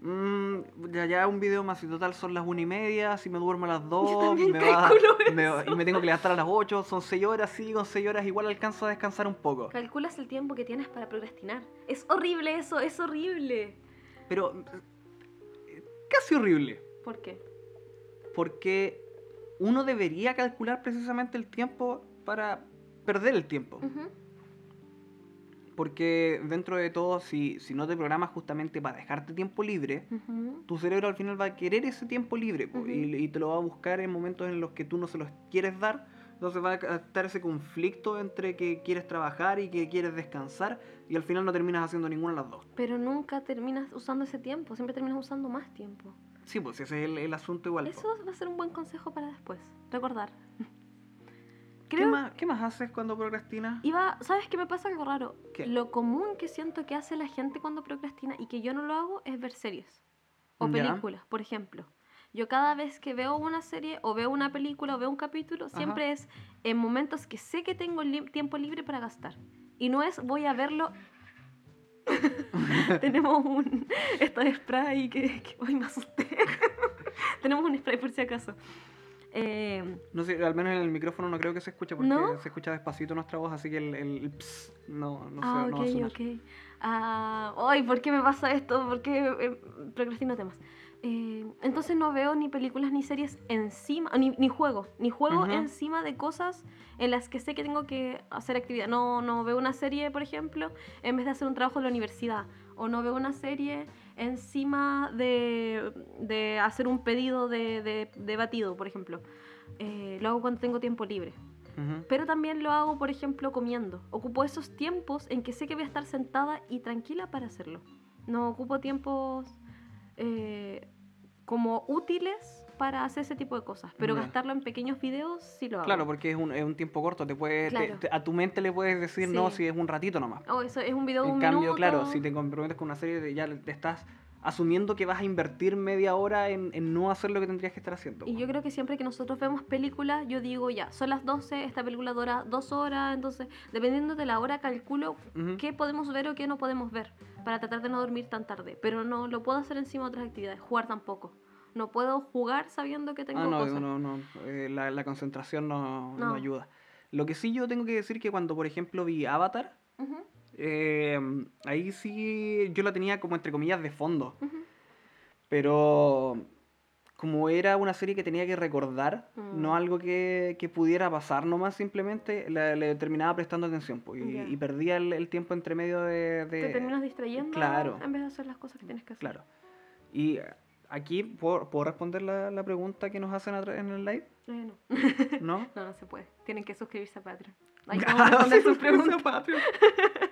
mm, ya, ya un video más y total son las una y media, si me duermo a las dos, me va- me va- y me tengo que levantar a las 8, son 6 horas, sí, con 6 horas igual alcanzo a descansar un poco. Calculas el tiempo que tienes para procrastinar. Es horrible eso, es horrible. Pero eh, casi horrible, ¿Por qué? porque uno debería calcular precisamente el tiempo para perder el tiempo. Porque dentro de todo, si, si no te programas justamente para dejarte tiempo libre, tu cerebro al final va a querer ese tiempo libre y, y te lo va a buscar en momentos en los que tú no se los quieres dar. Entonces va a estar ese conflicto entre que quieres trabajar y que quieres descansar y al final no terminas haciendo ninguna de las dos. Pero nunca terminas usando ese tiempo, siempre terminas usando más tiempo. Sí, pues ese es el, el asunto igual. Eso va a ser un buen consejo para después. Recordar. (laughs) ¿Qué, más, ¿Qué más haces cuando procrastinas? Iba, ¿sabes qué me pasa algo raro? ¿Qué? Lo común que siento que hace la gente cuando procrastina y que yo no lo hago es ver series o Ya. películas, por ejemplo. Yo cada vez que veo una serie o veo una película o veo un capítulo, siempre es en momentos que sé que tengo li- tiempo libre para gastar. Y no es voy a verlo. (laughs) Tenemos un. Esto de spray que. que hoy me asusté. (laughs) Tenemos un spray por si acaso. Eh, No sé, al menos en el micrófono no creo que se escuche porque ¿No? se escucha despacito nuestra voz, así que el, el, el ps no, no, ah, sé, no ok, va a sonar. ok. Ah, ay, ¿por qué me pasa esto? ¿Por qué eh, procrastino temas? Eh, entonces no veo ni películas ni series encima, ni, ni juego, ni juego encima de cosas en las que sé que tengo que hacer actividad. No, no veo una serie, por ejemplo, en vez de hacer un trabajo de la universidad. O no veo una serie encima de, de hacer un pedido de, de- de batido, por ejemplo. Eh, lo hago cuando tengo tiempo libre. Pero también lo hago, por ejemplo, comiendo. Ocupo esos tiempos en que sé que voy a estar sentada y tranquila para hacerlo. No ocupo tiempos eh, como útiles para hacer ese tipo de cosas. Pero gastarlo en pequeños videos sí lo hago. Claro, porque es un, es un tiempo corto, te puede, te- Claro. te- a tu mente le puedes decir no si es un ratito nomás. Oh, eso es un video de En un cambio, minuto. claro, si te comprometes con una serie, de- ya te estás asumiendo que vas a invertir media hora en, en no hacer lo que tendrías que estar haciendo. Y yo creo que siempre que nosotros vemos películas, yo digo ya, son las 12, esta película dura dos horas, entonces dependiendo de la hora calculo Ujú. qué podemos ver o qué no podemos ver para tratar de no dormir tan tarde. Pero no lo puedo hacer encima de otras actividades, jugar tampoco. No puedo jugar sabiendo que tengo Ah, no, cosas. no, no, eh, la, la concentración no, no No. ayuda. Lo que sí yo tengo que decir que cuando, por ejemplo, vi Avatar, Ujú, eh, ahí sí yo la tenía como entre comillas de fondo. ujú. Pero como era una serie que tenía que recordar, Mm. no algo que, que pudiera pasar nomás simplemente, le, le terminaba prestando atención po, y, Ya. y perdía el, el tiempo entre medio de... de- Te terminas distrayendo claro. en vez de hacer las cosas que tienes que hacer. Claro. Y aquí, ¿puedo, puedo responder la, la pregunta que nos hacen en el live? Eh, no. ¿No? (laughs) no, no se puede. Tienen que suscribirse a Patreon. (laughs) Ahí podemos responder sus preguntas. (laughs)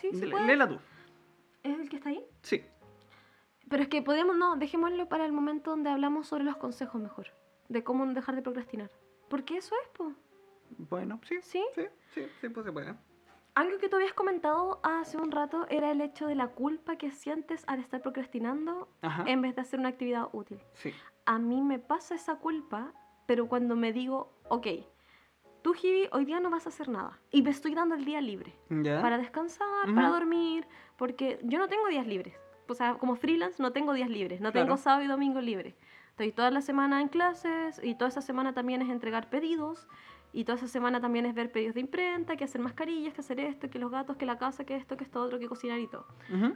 Sí, sí, puede. Léela tú. ¿Es el que está ahí? Sí. Pero es que podemos, no, dejémoslo para el momento donde hablamos sobre los consejos mejor. De cómo dejar de procrastinar. Porque eso es, po. Bueno, sí. ¿Sí? Sí, sí, sí, pues se puede. algo que tú habías comentado hace un rato era el hecho de la culpa que sientes al estar procrastinando Ajá. en vez de hacer una actividad útil. Sí. A mí me pasa esa culpa, pero cuando me digo, ok, tú, Hibi, hoy día no vas a hacer nada y me estoy dando el día libre ¿Ya? para descansar, para dormir, porque yo no tengo días libres. O sea, como freelance no tengo días libres, no Claro. tengo sábado y domingo libre. Estoy toda la semana en clases y toda esa semana también es entregar pedidos y toda esa semana también es ver pedidos de imprenta, que hacer mascarillas, que hacer esto, que los gatos, que la casa, que esto, que esto otro, que cocinar y todo.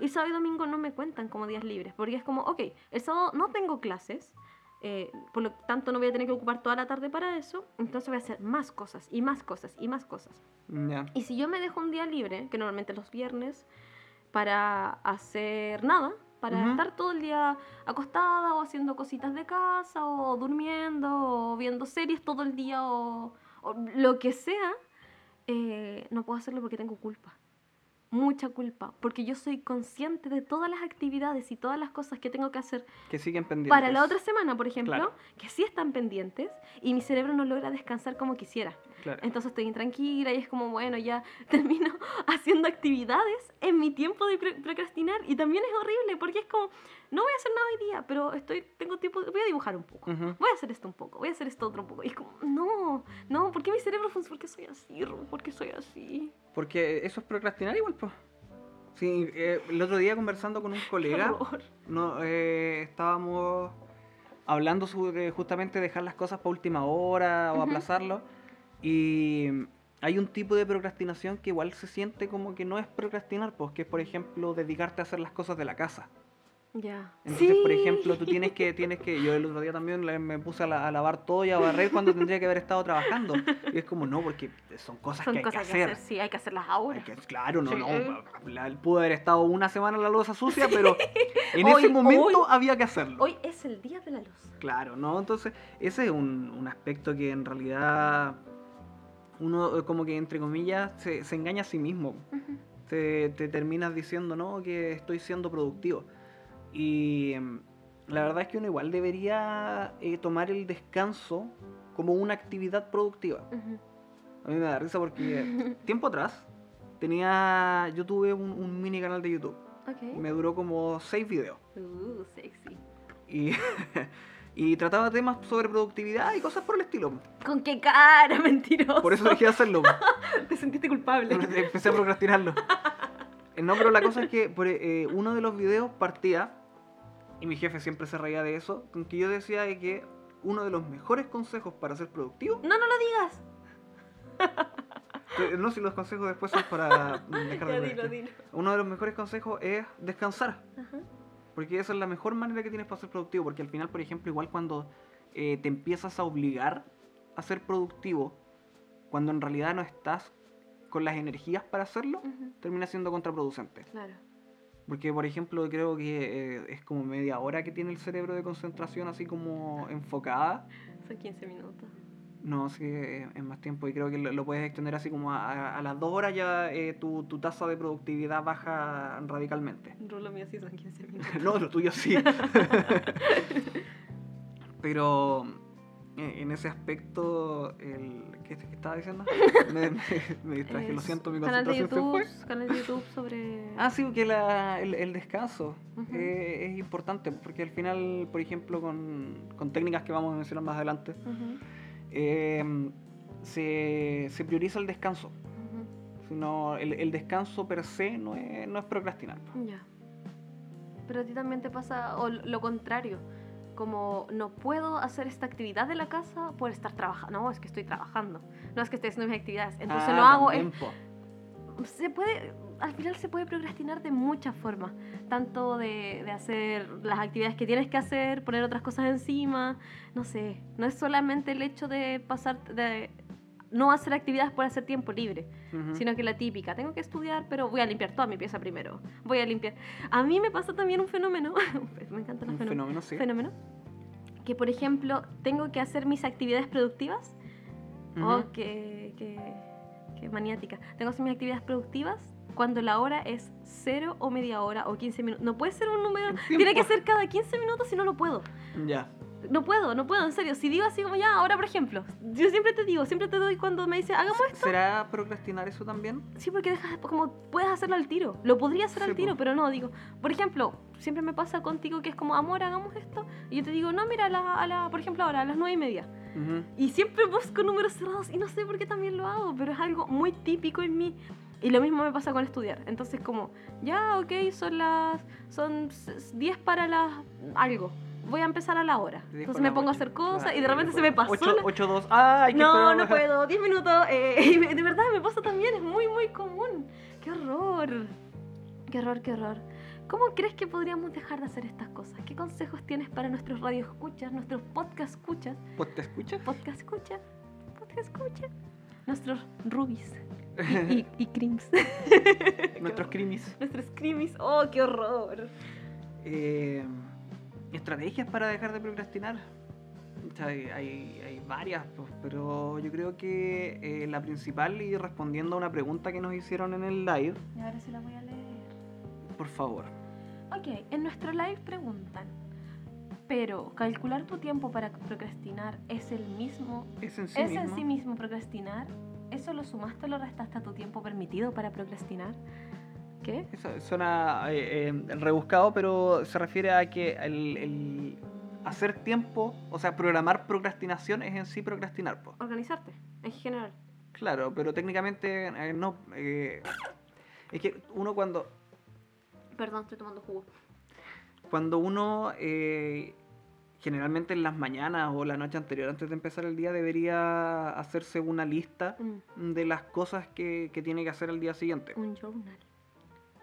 Y sábado y domingo no me cuentan como días libres, porque es como, ok, el sábado no tengo clases, eh, por lo tanto no voy a tener que ocupar toda la tarde para eso, entonces voy a hacer más cosas y más cosas y más cosas. Ya. Y si yo me dejo un día libre, que normalmente los viernes, para hacer nada, para Ujú. estar todo el día acostada o haciendo cositas de casa o durmiendo o viendo series todo el día o, o lo que sea, eh, no puedo hacerlo porque tengo culpa. Mucha culpa, porque yo soy consciente de todas las actividades y todas las cosas que tengo que hacer Que siguen pendientes. para la otra semana, por ejemplo, Claro. que sí están pendientes y mi cerebro no logra descansar como quisiera. Claro. Entonces estoy intranquila y es como, bueno, ya (laughs) termino haciendo actividades en mi tiempo de pro- procrastinar y también es horrible porque es como, no voy a hacer nada hoy día, pero estoy, tengo tiempo, voy a dibujar un poco, Ujú. voy a hacer esto un poco, voy a hacer esto otro un poco. Y es como, no, no, ¿por qué mi cerebro funciona? ¿Por qué soy así, Ru? ¿Por qué soy así? Porque eso es procrastinar igual, pues. Sí, eh, el otro día conversando con un colega, no, eh, estábamos hablando sobre justamente dejar las cosas para última hora o Ujú. aplazarlo. Y hay un tipo de procrastinación que igual se siente como que no es procrastinar, pues que es, por ejemplo, dedicarte a hacer las cosas de la casa. Ya. Entonces, por Sí. ejemplo, tú tienes que, (laughs) tienes que, yo el otro día también me puse a, la- a lavar todo y a barrer cuando tendría que haber estado trabajando. Y es como, no, porque son cosas Son que hay cosas que hacer. sí, hay que hacerlas ahora. que- claro, no, Sí. no. la- pudo haber estado una semana la losa sucia, pero (laughs) en Hoy- ese momento hoy- había que hacerlo. Hoy es el día de la luz. Claro, ¿no? Entonces, ese es un, un aspecto que en realidad uno, eh, como que entre comillas, se, se engaña a sí mismo. Ujú. Te, te terminas diciendo, no, que estoy siendo productivo. Y em, la verdad es que uno igual debería eh, tomar el descanso como una actividad productiva. A mí me da risa porque (laughs) tiempo atrás tenía, yo tuve un, un mini canal de YouTube. Ok. Me duró como seis videos. Uh, sexy. Y, (laughs) y trataba temas sobre productividad y cosas por el estilo. ¿Con qué cara, (laughs) mentiroso? Por eso dejé de hacerlo. (laughs) Te sentiste culpable. Empecé a procrastinarlo. Eh, No, pero la cosa es que por, eh, uno de los videos partía, y mi jefe siempre se reía de eso, con que yo decía de que uno de los mejores consejos para ser productivo, No, no lo digas. no si los consejos después son para (laughs) dejar de dilo, dilo. Uno de los mejores consejos es descansar. Ajá. Porque esa es la mejor manera que tienes para ser productivo. Porque al final, por ejemplo, igual cuando eh, te empiezas a obligar a ser productivo, cuando en realidad no estás con las energías para hacerlo, termina siendo contraproducente. Claro. Porque, por ejemplo, creo que eh, es como media hora que tiene el cerebro de concentración así como enfocada. Son 15 minutos. No, sí, es más tiempo y creo que lo, lo puedes extender así como a, a- a las dos horas ya eh, tu, tu tasa de productividad baja radicalmente. Rulo mío sí son 15 (laughs) minutos. No, lo tuyo sí. (laughs) Pero eh, en ese aspecto, el, ¿qué, qué estaba diciendo? (laughs) Me, me- me distraje, lo Es siento, mi canal de concentración se YouTube, fue. canal de YouTube sobre... Ah, sí, que la- el, el descanso Ujú. eh, es importante, porque al final, por ejemplo, con, con técnicas que vamos a mencionar más adelante, Ujú, eh, se, se prioriza el descanso. ujú. Sino el, el descanso per se no es, no es procrastinar. Ya. Pero a ti también te pasa o lo contrario. Como no puedo hacer esta actividad de la casa por estar trabajando. No, es que estoy trabajando. No es que estoy haciendo mis actividades. Entonces Ah, lo hago. se puede, al final se puede procrastinar de muchas formas. Tanto de, de hacer las actividades que tienes que hacer, poner otras cosas encima. No sé. No es solamente el hecho de pasar. de no hacer actividades por hacer tiempo libre sino que la típica, tengo que estudiar, pero voy a limpiar toda mi pieza primero. Voy a limpiar. A mí me pasa también un fenómeno, (laughs) me encantan los Un fenómenos. fenómeno, sí. Fenómeno, que por ejemplo, tengo que hacer mis actividades productivas. Qué, qué- qué maniática. Tengo que hacer mis actividades productivas cuando la hora es cero o media hora o 15 minutos. No puede ser un número, tiene que ser cada 15 minutos si no lo puedo. Ya. No puedo, no puedo, en serio. Si digo así como ya, ahora por ejemplo, yo siempre te digo, siempre te doy cuando me dice, hagamos esto. ¿Será procrastinar eso también? Sí, porque dejas, como puedes hacerlo al tiro. Lo podría hacer Sí, al tiro, pero no, digo, por ejemplo, siempre me pasa contigo que es como, amor, hagamos esto. Y yo te digo, no, mira, a la, a la- por ejemplo, ahora a las nueve y media. Ujú. Y siempre busco números cerrados y no sé por qué también lo hago, pero es algo muy típico en mí. Y lo mismo me pasa con estudiar. Entonces como, ya, ok, son las... Son s- 10 para las... algo. Voy a empezar a la hora. Entonces me pongo a hacer cosas Claro, y de repente se me ocho, dos. Ah, hay que No, no puedo. 10 minutos. eh, (laughs) de verdad me pasa también. Es muy, muy común. Qué horror. Qué horror, qué horror. ¿Cómo crees que podríamos dejar de hacer estas cosas? ¿Qué consejos tienes para nuestros radio escuchas, nuestros podcast escuchas? ¿Te escuchas? Podcast escucha, podcast escucha. Nuestros rubis y, (laughs) y, y crims. (laughs) Nuestros crimis. Nuestros crimis. Oh, qué horror. Eh, estrategias para dejar de procrastinar. Hay, hay- hay varias, pues, pero yo creo que eh, la principal, y respondiendo a una pregunta que nos hicieron en el live, Y ahora sí la voy a leer. por favor. Ok, en nuestro live preguntan. Pero, ¿calcular tu tiempo para procrastinar es el mismo? Es en sí ¿Es mismo. en sí mismo procrastinar? ¿Eso lo sumaste o lo restaste a tu tiempo permitido para procrastinar? ¿Qué? Eso suena eh, eh, rebuscado, pero se refiere a que el, el hacer tiempo, o sea, programar procrastinación es en sí procrastinar. po. Organizarte, en general. Claro, pero técnicamente eh, no. eh, es que uno cuando, Perdón, estoy tomando jugo. cuando uno eh, generalmente en las mañanas o la noche anterior antes de empezar el día debería hacerse una lista Mm, de las cosas que, que tiene que hacer el día siguiente. un journal.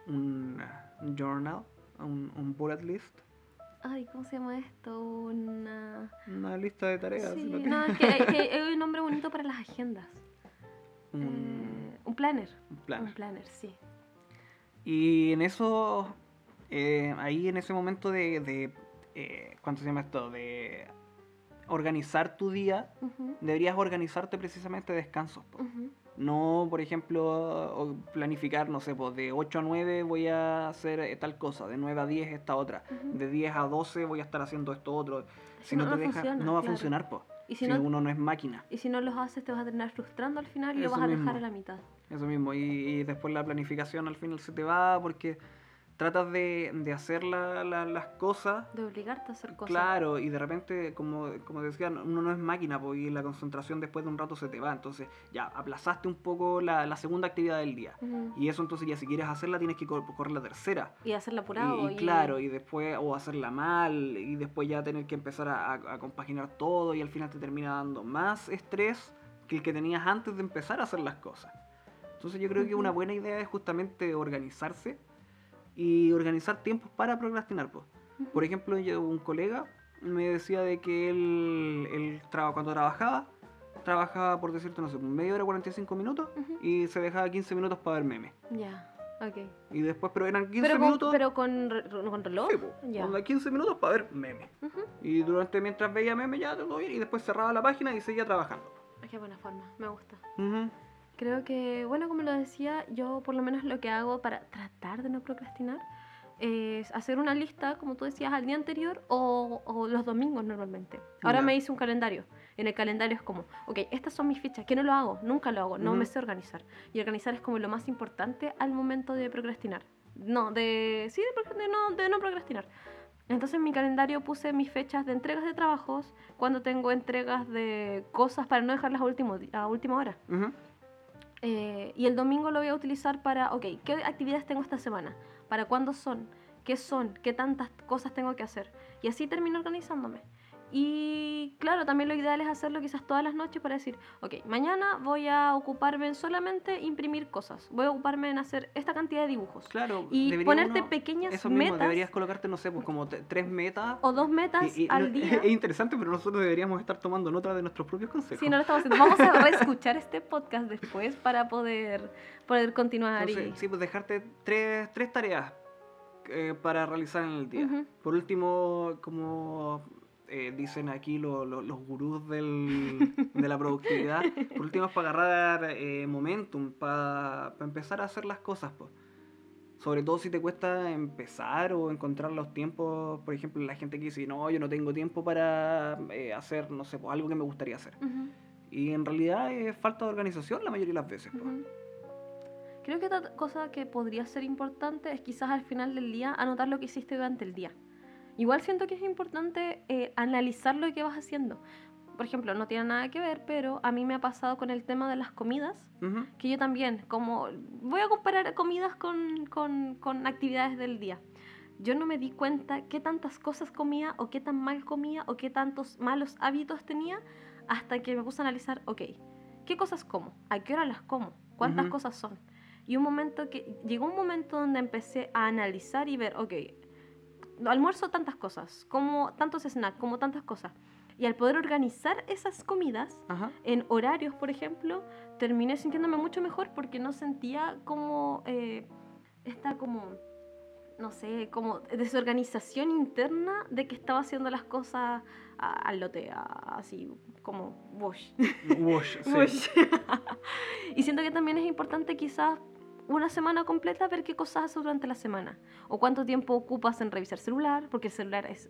Un, un journal, un, un bullet list, Ay, ¿cómo se llama esto? Una... una lista de tareas. Sí, no, es que hay (laughs) un nombre bonito para las agendas. un, Eh, un planner. un plan. Un planner, sí. Y en eso, eh, ahí en ese momento de, de eh, ¿cuánto se llama esto? De organizar tu día, Ujú, deberías organizarte precisamente descansos. po. ujú. No, por ejemplo, planificar, no sé, pues de 8 a 9 voy a hacer eh, tal cosa, de 9 a 10 esta otra, Ujú. de 10 a 12 voy a estar haciendo esto otro. Si Si no, no, te no deja, funciona, no va a claro. funcionar, pues. Y Si si, no, uno no es máquina. y si no los haces, te vas a terminar frustrando al final y lo Eso vas a dejar mismo. a la mitad. Eso mismo, y, y después la planificación al final se te va porque tratas de, de hacer la- la- las cosas De obligarte a hacer cosas. Claro, y de repente, como, como decía, uno no es máquina, pues, y la concentración después de un rato se te va. Entonces, ya aplazaste un poco la, la segunda actividad del día. Ujú. Y eso entonces ya si quieres hacerla tienes que cor- correr la tercera. Y hacerla Y, apurado. y claro, y después, o hacerla mal, y después ya tener que empezar a, a- a compaginar todo, y al final te termina dando más estrés que el que tenías antes de empezar a hacer las cosas. Entonces yo creo que una buena idea es justamente organizarse y organizar tiempos para procrastinar. Pues. Por ejemplo, yo, un colega me decía de que él, él traba- cuando trabajaba, trabajaba por decirte, no sé, media hora, 45 minutos Ujú. y se dejaba 15 minutos para ver memes. Ya, ok. Y después, pero eran 15 Pero con, minutos. pero con, re- con reloj. Sí, po, ya. onda 15 minutos para ver memes. Ujú. Y durante mientras veía memes ya todo bien y después cerraba la página y seguía trabajando. Qué buena forma, me gusta. Ujú. Creo que, bueno, como lo decía, yo por lo menos lo que hago para tratar de no procrastinar es hacer una lista, como tú decías, al día anterior o, o los domingos normalmente. Ahora Ya. me hice un calendario. En el calendario es como, ok, estas son mis fichas, que no lo hago, nunca lo hago, no me Ujú. sé organizar. Y organizar es como lo más importante al momento de procrastinar. No, de. Sí, de, de no, de no procrastinar. Entonces en mi calendario puse mis fechas de entregas de trabajos, cuando tengo entregas de cosas para no dejarlas a, último, a última hora. Ujú. Eh, y el domingo lo voy a utilizar para, ok, ¿qué actividades tengo esta semana? ¿Para cuándo son? ¿Qué son? ¿Qué tantas cosas tengo que hacer? Y así termino organizándome. Y claro, también lo ideal es hacerlo quizás todas las noches para decir, ok, mañana voy a ocuparme en solamente imprimir cosas. Voy a ocuparme en hacer esta cantidad de dibujos. Claro. Y ponerte uno- pequeñas Eso mismo, metas deberías colocarte, no sé, pues como tres metas. o dos metas Y- y al no- (laughs) día. Es interesante, pero nosotros deberíamos estar tomando nota de nuestros propios consejos. Si no lo estamos haciendo, vamos a reescuchar este podcast después para poder, poder continuar. Entonces, y... sí, pues dejarte tres, tres tareas eh, para realizar en el día. Por último, como eh, dicen aquí lo- lo- los gurús del- de la productividad, (laughs) por último es para agarrar eh, momentum, para, para empezar a hacer las cosas. pues. Sobre todo si te cuesta empezar o encontrar los tiempos, por ejemplo, la gente que dice, no, yo no tengo tiempo para eh, hacer, no sé, pues, algo que me gustaría hacer. Ujú, Y en realidad es falta de organización la mayoría de las veces. pues. ujú. Creo que otra cosa que podría ser importante es quizás al final del día anotar lo que hiciste durante el día. Igual siento que es importante eh, analizar lo que vas haciendo. Por ejemplo, no tiene nada que ver, pero a mí me ha pasado con el tema de las comidas, Ujú. que yo también, como voy a comparar comidas con, con- con actividades del día. Yo no me di cuenta qué tantas cosas comía o qué tan mal comía o qué tantos malos hábitos tenía hasta que me puse a analizar, ok, ¿qué cosas como? ¿A qué hora las como? ¿Cuántas Ujú. cosas son? Y un momento que llegó un momento donde empecé a analizar y ver, ok, almuerzo tantas cosas, como tantos snacks, como tantas cosas. Y al poder organizar esas comidas, Ajá. en horarios, por ejemplo, terminé sintiéndome mucho mejor porque no sentía como eh, esta como, no sé, como desorganización interna de que estaba haciendo las cosas al lote, a- así como wash. Wash, sí. (laughs) Wash. (laughs) y siento que también es importante quizás una semana completa ver qué cosas haces durante la semana o cuánto tiempo ocupas en revisar celular, porque el celular es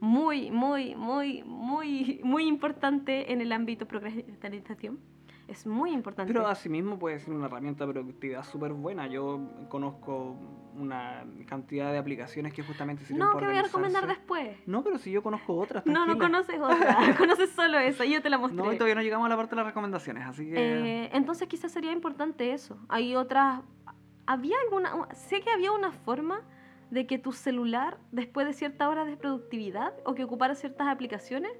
muy, muy, muy, muy, muy importante en el ámbito procrastinación. Es muy importante. Pero asimismo puede ser una herramienta de productividad súper buena. Yo conozco una cantidad de aplicaciones que justamente sirven no, para que voy a recomendar después. No, pero si yo conozco otras. No, no conoces (laughs) otra, (laughs) conoces solo esa, yo te la mostré. No, y todavía no llegamos a la parte de las recomendaciones, así que... Eh, entonces quizás sería importante eso. Hay otras... Había alguna... Sé que había una forma de que tu celular, después de cierta hora de productividad o que ocupara ciertas aplicaciones,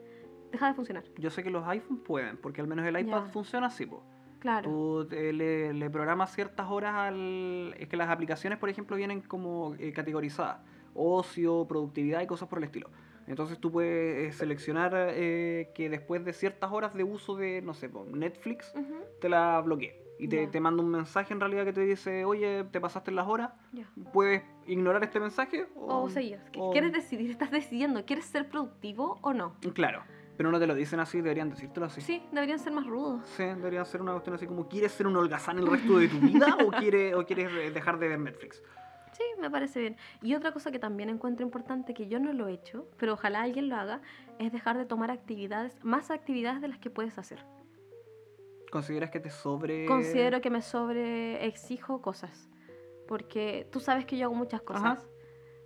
deja de funcionar. Yo sé que los iPhones pueden, porque al menos el iPad funciona así, po. Claro. Tú eh, le, le programas ciertas horas al... Es que las aplicaciones, por ejemplo, vienen como eh, categorizadas. Ocio, productividad y cosas por el estilo. Entonces tú puedes eh, seleccionar eh, que después de ciertas horas de uso de, no sé, Netflix, te la bloquee. Y te, te manda un mensaje en realidad que te dice, oye, te pasaste las horas, ya. puedes ignorar este mensaje o... O seguir. ¿Qué- o- ¿Quieres decidir? ¿Estás decidiendo? ¿Quieres ser productivo o no? Claro, pero no te lo dicen así, deberían decírtelo así. Sí, deberían ser más rudos. Sí, debería ser una cuestión así como, ¿quieres ser un holgazán el resto de tu vida o, (laughs) quiere, o quieres dejar de ver Netflix? Sí, me parece bien. Y otra cosa que también encuentro importante, que yo no lo he hecho, pero ojalá alguien lo haga, es dejar de tomar actividades, más actividades de las que puedes hacer. ¿Consideras que te sobre...? Considero que me sobre exijo cosas. Porque tú sabes que yo hago muchas cosas. Ajá.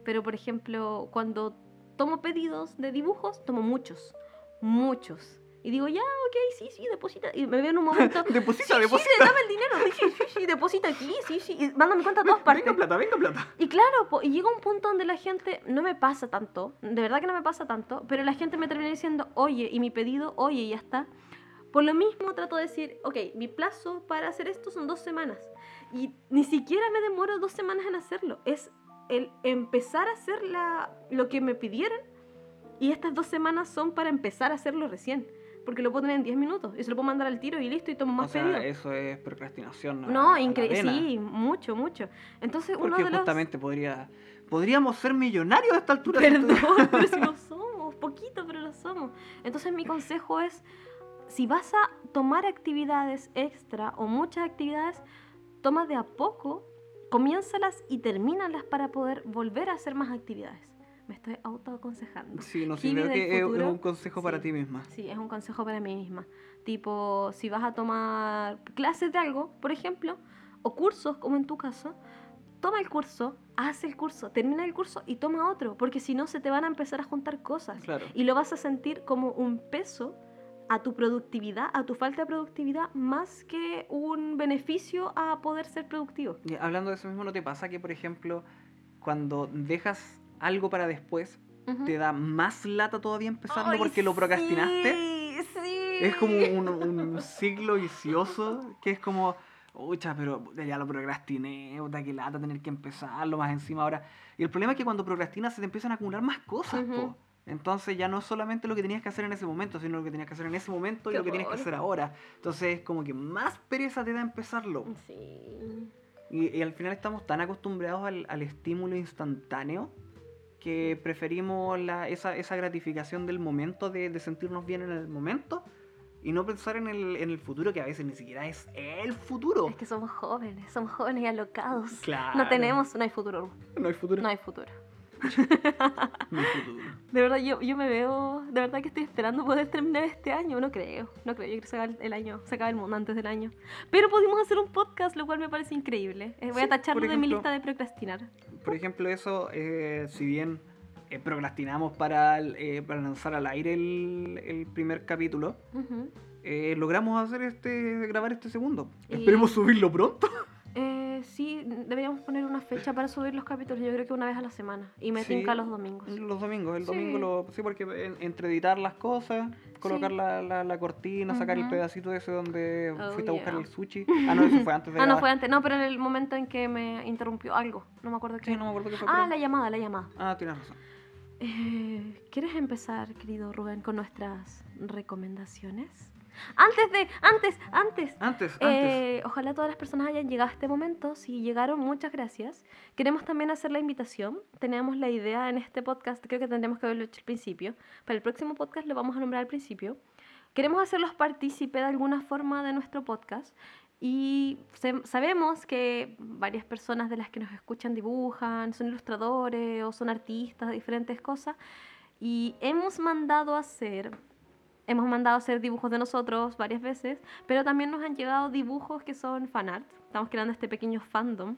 Pero, por ejemplo, cuando tomo pedidos de dibujos, tomo muchos. Muchos. Y digo, ya, ok, sí, sí, deposita. Y me veo en un momento. (laughs) Deposita, sí, deposita. sí, dame el dinero. Sí, sí, sí, deposita aquí, sí, sí. Y mando mi cuenta a todas (laughs) partes. Venga plata, venga plata. Y claro, po, y llega un punto donde la gente, no me pasa tanto, de verdad que no me pasa tanto, pero la gente me termina diciendo, oye, y mi pedido, oye, y ya está. Por lo mismo trato de decir, ok, mi plazo para hacer esto son dos semanas. Y ni siquiera me demoro dos semanas en hacerlo. Es el empezar a hacer la, lo que me pidieron y estas dos semanas son para empezar a hacerlo recién. Porque lo puedo tener en 10 minutos y se lo puedo mandar al tiro y listo y tomo más o sea, pedidos. eso es procrastinación. No, la increíble, sí, mucho, mucho. Entonces uno Porque de los... justamente podría... Podríamos ser millonarios a esta altura. Perdón, (laughs) pero si no somos, poquito, pero lo somos. Entonces mi consejo es, si vas a tomar actividades extra o muchas actividades, toma de a poco, comiénzalas y termínalas para poder volver a hacer más actividades. Me estoy autoaconsejando. Sí, no sé, Kiwi creo del que es- un consejo para sí. ti misma. Sí, es un consejo para mí misma. Tipo, si vas a tomar clases de algo, por ejemplo, o cursos, como en tu caso, toma el curso, haz el curso, termina el curso y toma otro, porque si no se te van a empezar a juntar cosas Claro. y lo vas a sentir como un peso a tu productividad, a tu falta de productividad, más que un beneficio a poder ser productivo. Y hablando de eso mismo, ¿no te pasa que, por ejemplo, cuando dejas algo para después, Ujú. te da más lata todavía empezarlo Ay, porque lo procrastinaste? Sí, sí. Es como un, un (laughs) ciclo vicioso que es como, ucha, pero ya lo procrastiné, puta, que lata tener que empezarlo más encima ahora. Y el problema es que cuando procrastinas se te empiezan a acumular más cosas, Ujú. po. Entonces ya no es solamente lo que tenías que hacer en ese momento, sino lo que tenías que hacer en ese momento y Qué lo que tienes que hacer ahora. Entonces es como que más pereza te da empezarlo. Sí. Y, y al final estamos tan acostumbrados al, al estímulo instantáneo que preferimos la, esa, esa gratificación del momento, de, de sentirnos bien en el momento, y no pensar en el, en el futuro, que a veces ni siquiera es el futuro. Es que somos jóvenes, somos jóvenes y alocados. Claro. No tenemos, no hay futuro. No hay futuro. No hay futuro. (laughs) De verdad, yo, yo me veo, de verdad que estoy esperando poder terminar este año. No creo, no creo. Yo creo que se acaba el, año, se acaba el mundo antes del año. Pero pudimos hacer un podcast, lo cual me parece increíble. Eh, voy Sí, a tacharlo por de mi ejemplo. lista de procrastinar. Por ejemplo, eso, eh, si bien eh, procrastinamos para, eh, para lanzar al aire el, el primer capítulo, Ujú. eh, logramos hacer este grabar este segundo. Esperemos subirlo pronto. Eh, sí, deberíamos poner una fecha para subir los capítulos. Yo creo que una vez a la semana. Y me Sí. tinca los domingos. Los domingos, el Sí. domingo lo. Sí, porque en- entre editar las cosas, colocar Sí. la, la, la cortina, sacar el pedacito ese donde Oh, fuiste a buscar el sushi. Ah, no, eso fue (laughs) antes de Ah, no, fue antes. No, pero en el momento en que me interrumpió algo. No me acuerdo qué. Sí, no me acuerdo qué fue. ah, pero- la llamada, la llamada. Ah, tienes razón. Eh, ¿Quieres empezar, querido Rubén, con nuestras recomendaciones? Antes de, antes, antes. Antes, antes. Eh, ojalá todas las personas hayan llegado a este momento. Si llegaron, muchas gracias. Queremos también hacer la invitación. Teníamos la idea en este podcast, creo que tendríamos que haberlo hecho al principio. Para el próximo podcast lo vamos a nombrar al principio. Queremos hacerlos partícipe de alguna forma de nuestro podcast. Y sabemos que varias personas de las que nos escuchan dibujan, son ilustradores o son artistas de diferentes cosas. Y hemos mandado a hacer hemos mandado a hacer dibujos de nosotros varias veces, pero también nos han llegado dibujos que son fanart. Estamos creando este pequeño fandom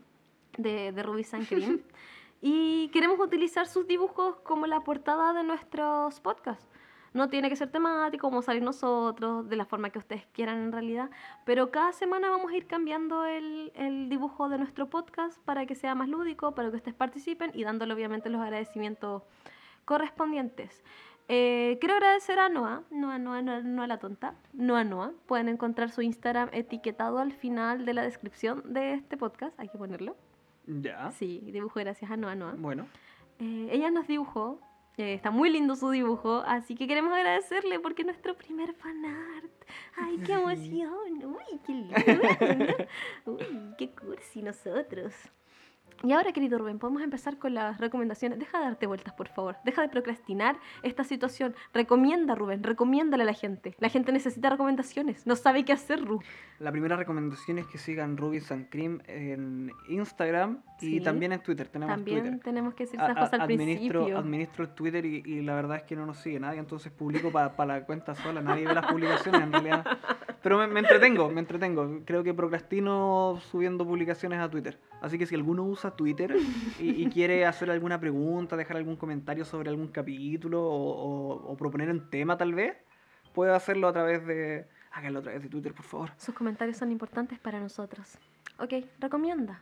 de, de Ruby Sun Cream. (laughs) y queremos utilizar sus dibujos como la portada de nuestros podcasts. No tiene que ser temático, como salir nosotros, de la forma que ustedes quieran en realidad. Pero cada semana vamos a ir cambiando el, el dibujo de nuestro podcast para que sea más lúdico, para que ustedes participen y dándole obviamente los agradecimientos correspondientes. Eh, quiero agradecer a Noah, Noah, Noah, Noah, Noah la tonta, Noah Noah. Pueden encontrar su Instagram etiquetado al final de la descripción de este podcast, hay que ponerlo. Ya. Sí, dibujo gracias a Noah Noah. Bueno. Eh, ella nos dibujó, eh, está muy lindo su dibujo, así que queremos agradecerle porque es nuestro primer fanart. ¡Ay, qué (laughs) emoción! ¡Uy, qué lindo! (laughs) ¡Uy, qué cursi nosotros! Y ahora, querido Rubén, podemos empezar con las recomendaciones. Deja de darte vueltas, por favor. Deja de procrastinar esta situación. Recomienda, Rubén, recomiéndale a la gente. La gente necesita recomendaciones. No sabe qué hacer, Ru. La primera recomendación es que sigan Ruby Sun Cream en Instagram Sí. y también en Twitter. Tenemos También Twitter. tenemos que decir esas cosas al administro, principio. administro el Twitter y, y la verdad es que no nos sigue nadie, entonces publico para la cuenta sola, nadie ve las publicaciones en realidad. Pero me, me entretengo, me entretengo. Creo que procrastino subiendo publicaciones a Twitter. Así que si alguno usa Twitter y, y quiere hacer alguna pregunta, dejar algún comentario sobre algún capítulo o, o- o proponer un tema tal vez, puede hacerlo a través de... Háganlo a través de Twitter, por favor. Sus comentarios son importantes para nosotros. Ok, recomienda.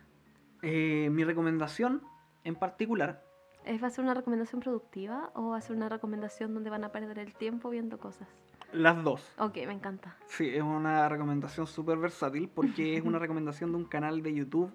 Eh, mi recomendación en particular ¿Es, ¿Va a ser una recomendación productiva o va a ser una recomendación donde van a perder el tiempo viendo cosas? Las dos. Ok, me encanta. Sí, es una recomendación súper versátil porque es una recomendación de un canal de YouTube,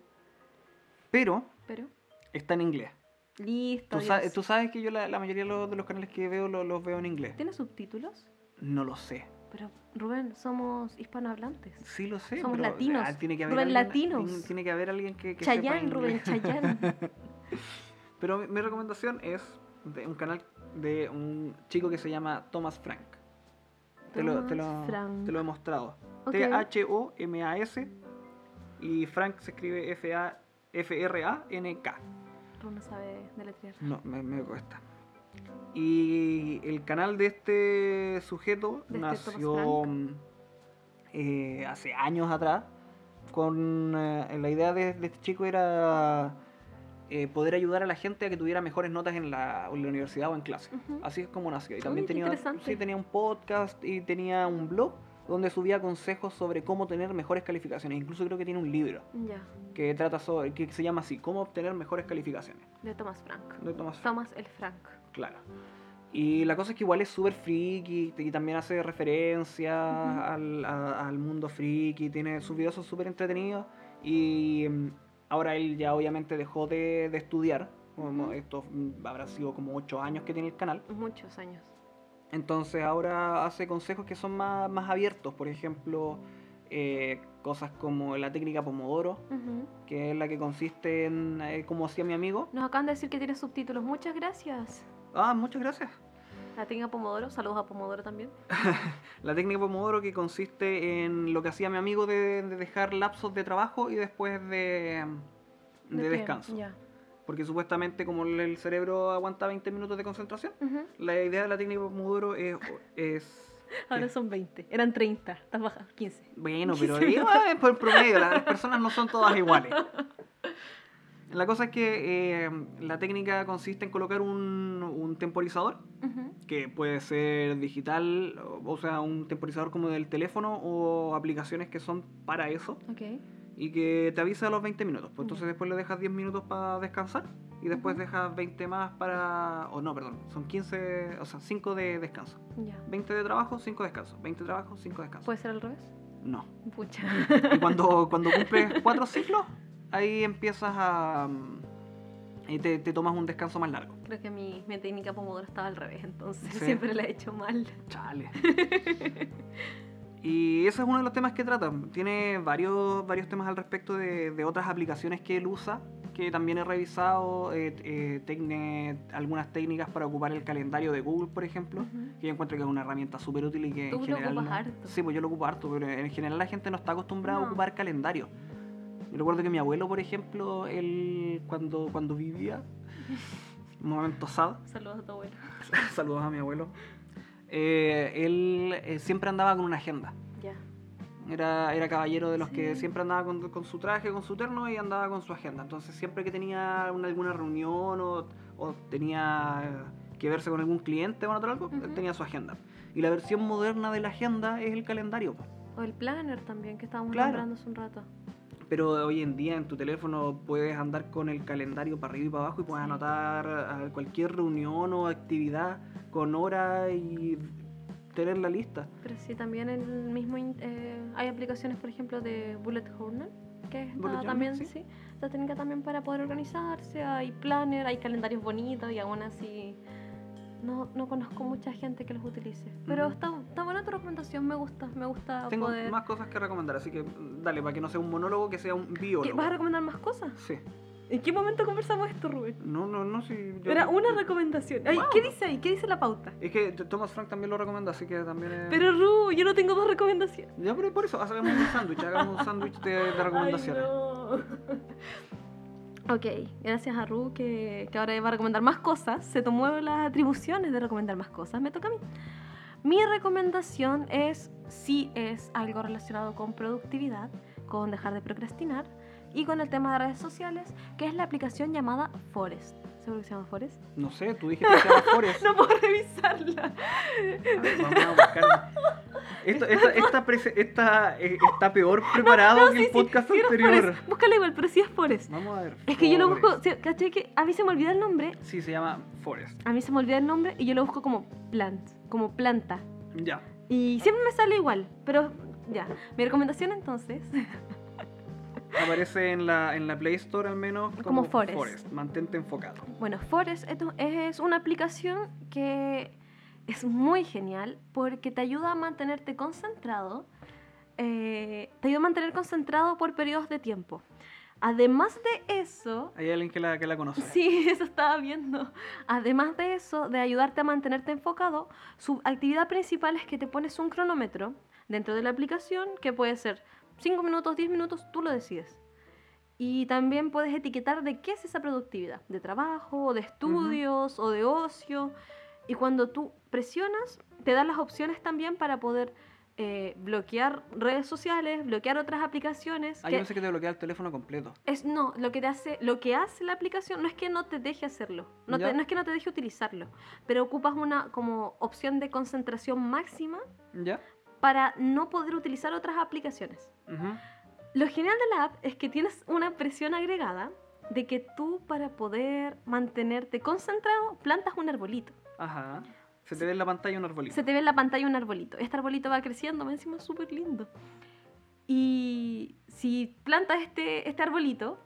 pero Pero, está en inglés. listo. Tú, sa- tú sabes que yo la, la mayoría de los, de los canales que veo lo- los veo en inglés. ¿Tiene subtítulos? No lo sé. Pero, Rubén, somos hispanohablantes. Sí lo sé. Somos pero, latinos. ah, tiene que haber Rubén, alguien, latinos. Tiene, tiene que haber alguien que, que sepa Chayán, Rubén, inglés. Chayán. (laughs) Pero mi, mi recomendación es de un canal de un chico que se llama Thomas Frank. Te lo, te, lo, Thomas Frank. te lo he mostrado. Ok. T-H-O-M-A-S y Frank se escribe F-A- F-R-A-N-K. Sabe deletrear. No, me, me cuesta. Y el canal de este sujeto De este nació eh, hace años atrás. Con eh, la idea de, de este chico era eh, poder ayudar a la gente a que tuviera mejores notas en la, en la universidad o en clase. Así es como nació. Y también tenía, sí, tenía un podcast y tenía un blog donde subía consejos sobre cómo tener mejores calificaciones. Incluso creo que tiene un libro que trata sobre, que se llama así, cómo obtener mejores calificaciones. de Thomas Frank. De Thomas Thomas el Frank. Claro. Y la cosa es que igual es súper friki y también hace referencia Ujú. al, a- al mundo friki, tiene sus videos son súper entretenidos y mm, ahora él ya obviamente dejó de, de estudiar, como esto mm, habrá sido como 8 años que tiene el canal, Muchos años. Entonces ahora hace consejos que son más, más abiertos, por ejemplo, eh, cosas como la técnica Pomodoro, que es la que consiste en, eh, como hacía mi amigo, Nos acaban de decir que tiene subtítulos. Muchas gracias. Ah, muchas gracias. La técnica Pomodoro, saludos a Pomodoro también. (laughs) La técnica Pomodoro que consiste en lo que hacía mi amigo de, de dejar lapsos de trabajo y después de, de, qué? descanso. Ya. Porque supuestamente como el- cerebro aguanta 20 minutos de concentración, Ujú. la idea de la técnica Pomodoro es... es (laughs) Ahora ¿Qué? son 20. Eran 30. Estás baja. 15. Bueno, pero (laughs) 15 digo, eh, por promedio, las personas no son todas iguales. La cosa es que eh, la técnica consiste en colocar un, un temporizador, Ujú. que puede ser digital, o, o sea, un temporizador como del teléfono o aplicaciones que son para eso, Ok. Y que te avisa a los 20 minutos. Pues entonces después le dejas 10 minutos para descansar, y después dejas 20 más para... o no, perdón, son 15, o sea, 5 de descanso. Ya. 20 de trabajo, 5 de descanso. 20 de trabajo, 5 de descanso. ¿Puede ser al revés? No. Pucha. Y cuando, (laughs) cuando cumples cuatro ciclos, ahí empiezas a. mm, Y te, te tomas un descanso más largo. Creo que mi, mi técnica Pomodoro estaba al revés, entonces Sí. (laughs) siempre la he hecho mal. Chale. (laughs) Y ese es uno de los temas que trata. Tiene varios, varios temas al respecto de, de otras aplicaciones que él usa, que también he revisado, eh, eh, tecne- algunas técnicas para ocupar el calendario de Google, por ejemplo, Ujú. que yo encuentro que es una herramienta súper útil y que Tú en lo general... ocupas no- harto. Sí, pues yo lo ocupo harto, pero en general la gente no está acostumbrada a No. ocupar calendario. Yo recuerdo que mi abuelo, por ejemplo, él cuando, cuando vivía, (laughs) un momento sad, Saludos a tu abuelo. (laughs) saludos a mi abuelo, eh, él eh, siempre andaba con una agenda. Ya. Era, era caballero de los que Sí. siempre andaba con, con su traje, con su terno y andaba con su agenda. Entonces siempre que tenía una- alguna reunión o, o tenía que verse con algún cliente o otro algo, él Ujú. tenía su agenda. Y la versión moderna de la agenda es el calendario. O el planner también, que estábamos Claro. nombrando hace un rato. Pero hoy en día en tu teléfono puedes andar con el calendario para arriba y para abajo y puedes anotar cualquier reunión o actividad con hora y tener la lista. Pero sí, también el mismo eh, hay aplicaciones, por ejemplo, de Bullet Journal, que está también, sí. sí. esta técnica también para poder organizarse, hay planner, hay calendarios bonitos y aún así no, no conozco mucha gente que los utilice. Pero está, está buena tu recomendación, me gusta, me gusta Tengo poder... más cosas que recomendar, así que mm, dale, para que no sea un monólogo, que sea un ¿Qué, biólogo. ¿Vas a recomendar más cosas? Sí. ¿En qué momento conversamos esto, Rubén? No, no, no, sí. yo- Era una recomendación. Ay, Wow. ¿Qué dice ahí? ¿Qué dice la pauta? Es que Thomas Frank también lo recomienda, así que también es... Pero Ru, yo no tengo dos recomendaciones. Ya, pero por eso, hagamos un sándwich, hagamos un sándwich de, de recomendaciones. Ay, no. (laughs) ok, gracias a Ru que, que ahora va a recomendar más cosas. Se tomó las atribuciones de recomendar más cosas. Me toca a mí. Mi recomendación es, si es algo relacionado con productividad, con dejar de procrastinar y con el tema de redes sociales, que es la aplicación llamada Forest. ¿Seguro que se llama Forest? No sé, tú dijiste que se llama Forest. (laughs) No puedo revisarla. A ver, vamos a buscar. Esta, esta, esta, eh, está peor preparado No, que sí, el podcast sí anterior. Forest. Búscala igual, pero sí es Forest. Vamos a ver. Es que yo lo Forest. busco, ¿cachai? Que a mí se me olvida el nombre Sí, se llama Forest. A mí se me olvida el nombre y yo lo busco como plant, como planta. Ya. Y siempre me sale igual, pero ya. Mi recomendación entonces, (laughs) Aparece en la, en la Play Store al menos Como como, Forest. Mantente enfocado. bueno, Forest es una aplicación que es muy genial porque te ayuda a mantenerte concentrado, eh, te ayuda a mantener concentrado por periodos de tiempo. Además de eso, Hay alguien que la, que la conoce. Sí, (laughs) eso estaba viendo. Además de eso, de ayudarte a mantenerte enfocado, su actividad principal es que te pones un cronómetro dentro de la aplicación que puede ser 5 minutos, 10 minutos, tú lo decides. Y también puedes etiquetar de qué es esa productividad, de trabajo, de estudios, o de ocio. Y cuando tú presionas, te dan las opciones también para poder eh, bloquear redes sociales, bloquear otras aplicaciones. Ah, que- yo pensé que te bloquea el teléfono completo. es no, lo que te hace, lo que hace la aplicación no es que no te deje hacerlo, no, te- no es que no te deje utilizarlo, pero ocupas una como opción de concentración máxima ¿Ya? Para no poder utilizar otras aplicaciones. Lo genial de la app es que tienes una presión agregada de que tú para poder mantenerte concentrado plantas un arbolito. Ajá. Se te ve en la pantalla un arbolito. Se te ve en la pantalla un arbolito. Este arbolito va creciendo, me encima es súper lindo. Y si plantas este, este arbolito,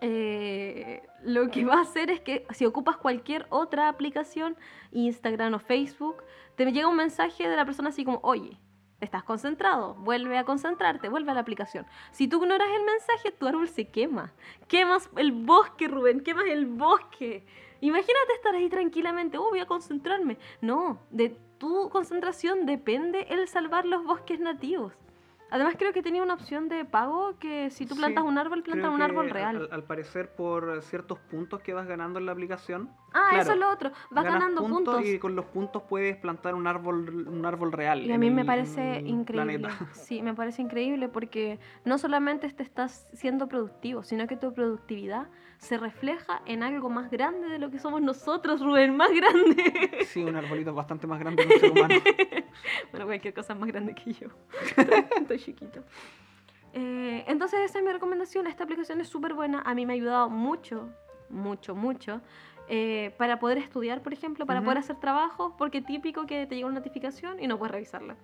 eh, lo que va a hacer es que si ocupas cualquier otra aplicación, Instagram o Facebook, te llega un mensaje de la persona así como, oye, estás concentrado, vuelve a concentrarte, vuelve a la aplicación. Si tú ignoras el mensaje, tu árbol se quema. Quemas el bosque, Rubén, quemas el bosque. Imagínate estar ahí tranquilamente, oh, voy a concentrarme. No, de tu concentración depende el salvar los bosques nativos. Además creo que tenía una opción de pago que si tú plantas Sí, un árbol, plantas un árbol al- real. Al, al parecer, por ciertos puntos que vas ganando en la aplicación. ah, claro, eso es lo otro. Vas ganando puntos. y con los puntos puedes plantar un árbol, un árbol real. Y a mí me parece increíble. planeta. (laughs) Sí, me parece increíble porque no solamente te estás siendo productivo, sino que tu productividad se refleja en algo más grande de lo que somos nosotros, Rubén, más grande. (laughs) Sí, un arbolito bastante más grande que un ser humano. (laughs) bueno, cualquier cosa es más grande que yo. Estoy chiquito. Eh, entonces esa es mi recomendación. Esta aplicación es súper buena. A mí me ha ayudado mucho, mucho, mucho. eh, para poder estudiar, por ejemplo, para poder hacer trabajos, porque típico que te llega una notificación y no puedes revisarla.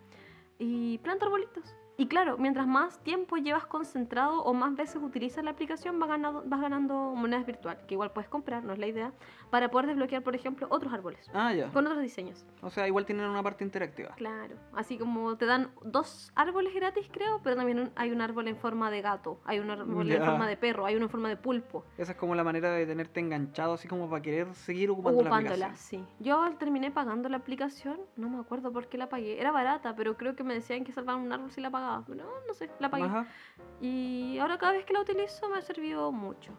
Y planta arbolitos. Y claro, mientras más tiempo llevas concentrado o más veces utilizas la aplicación, vas ganando, vas ganando monedas virtual, que igual puedes comprar, no es la idea, para poder desbloquear, por ejemplo, otros árboles, Ah, ya. con otros diseños. O sea, igual tienen una parte interactiva. Claro, así como te dan dos árboles gratis, creo, pero también un- hay un árbol en forma de gato, hay un árbol en Ya. forma de perro, hay uno en forma de pulpo, Esa es como la manera de tenerte enganchado, así como para querer seguir ocupando la ocupándola, aplicación. sí. Yo terminé pagando la aplicación, no me acuerdo por qué la pagué, era barata, pero creo que me decían que salvaban un árbol si la pagaba, no, no sé, la pagué. Ajá. Y ahora cada vez que la utilizo me ha servido mucho.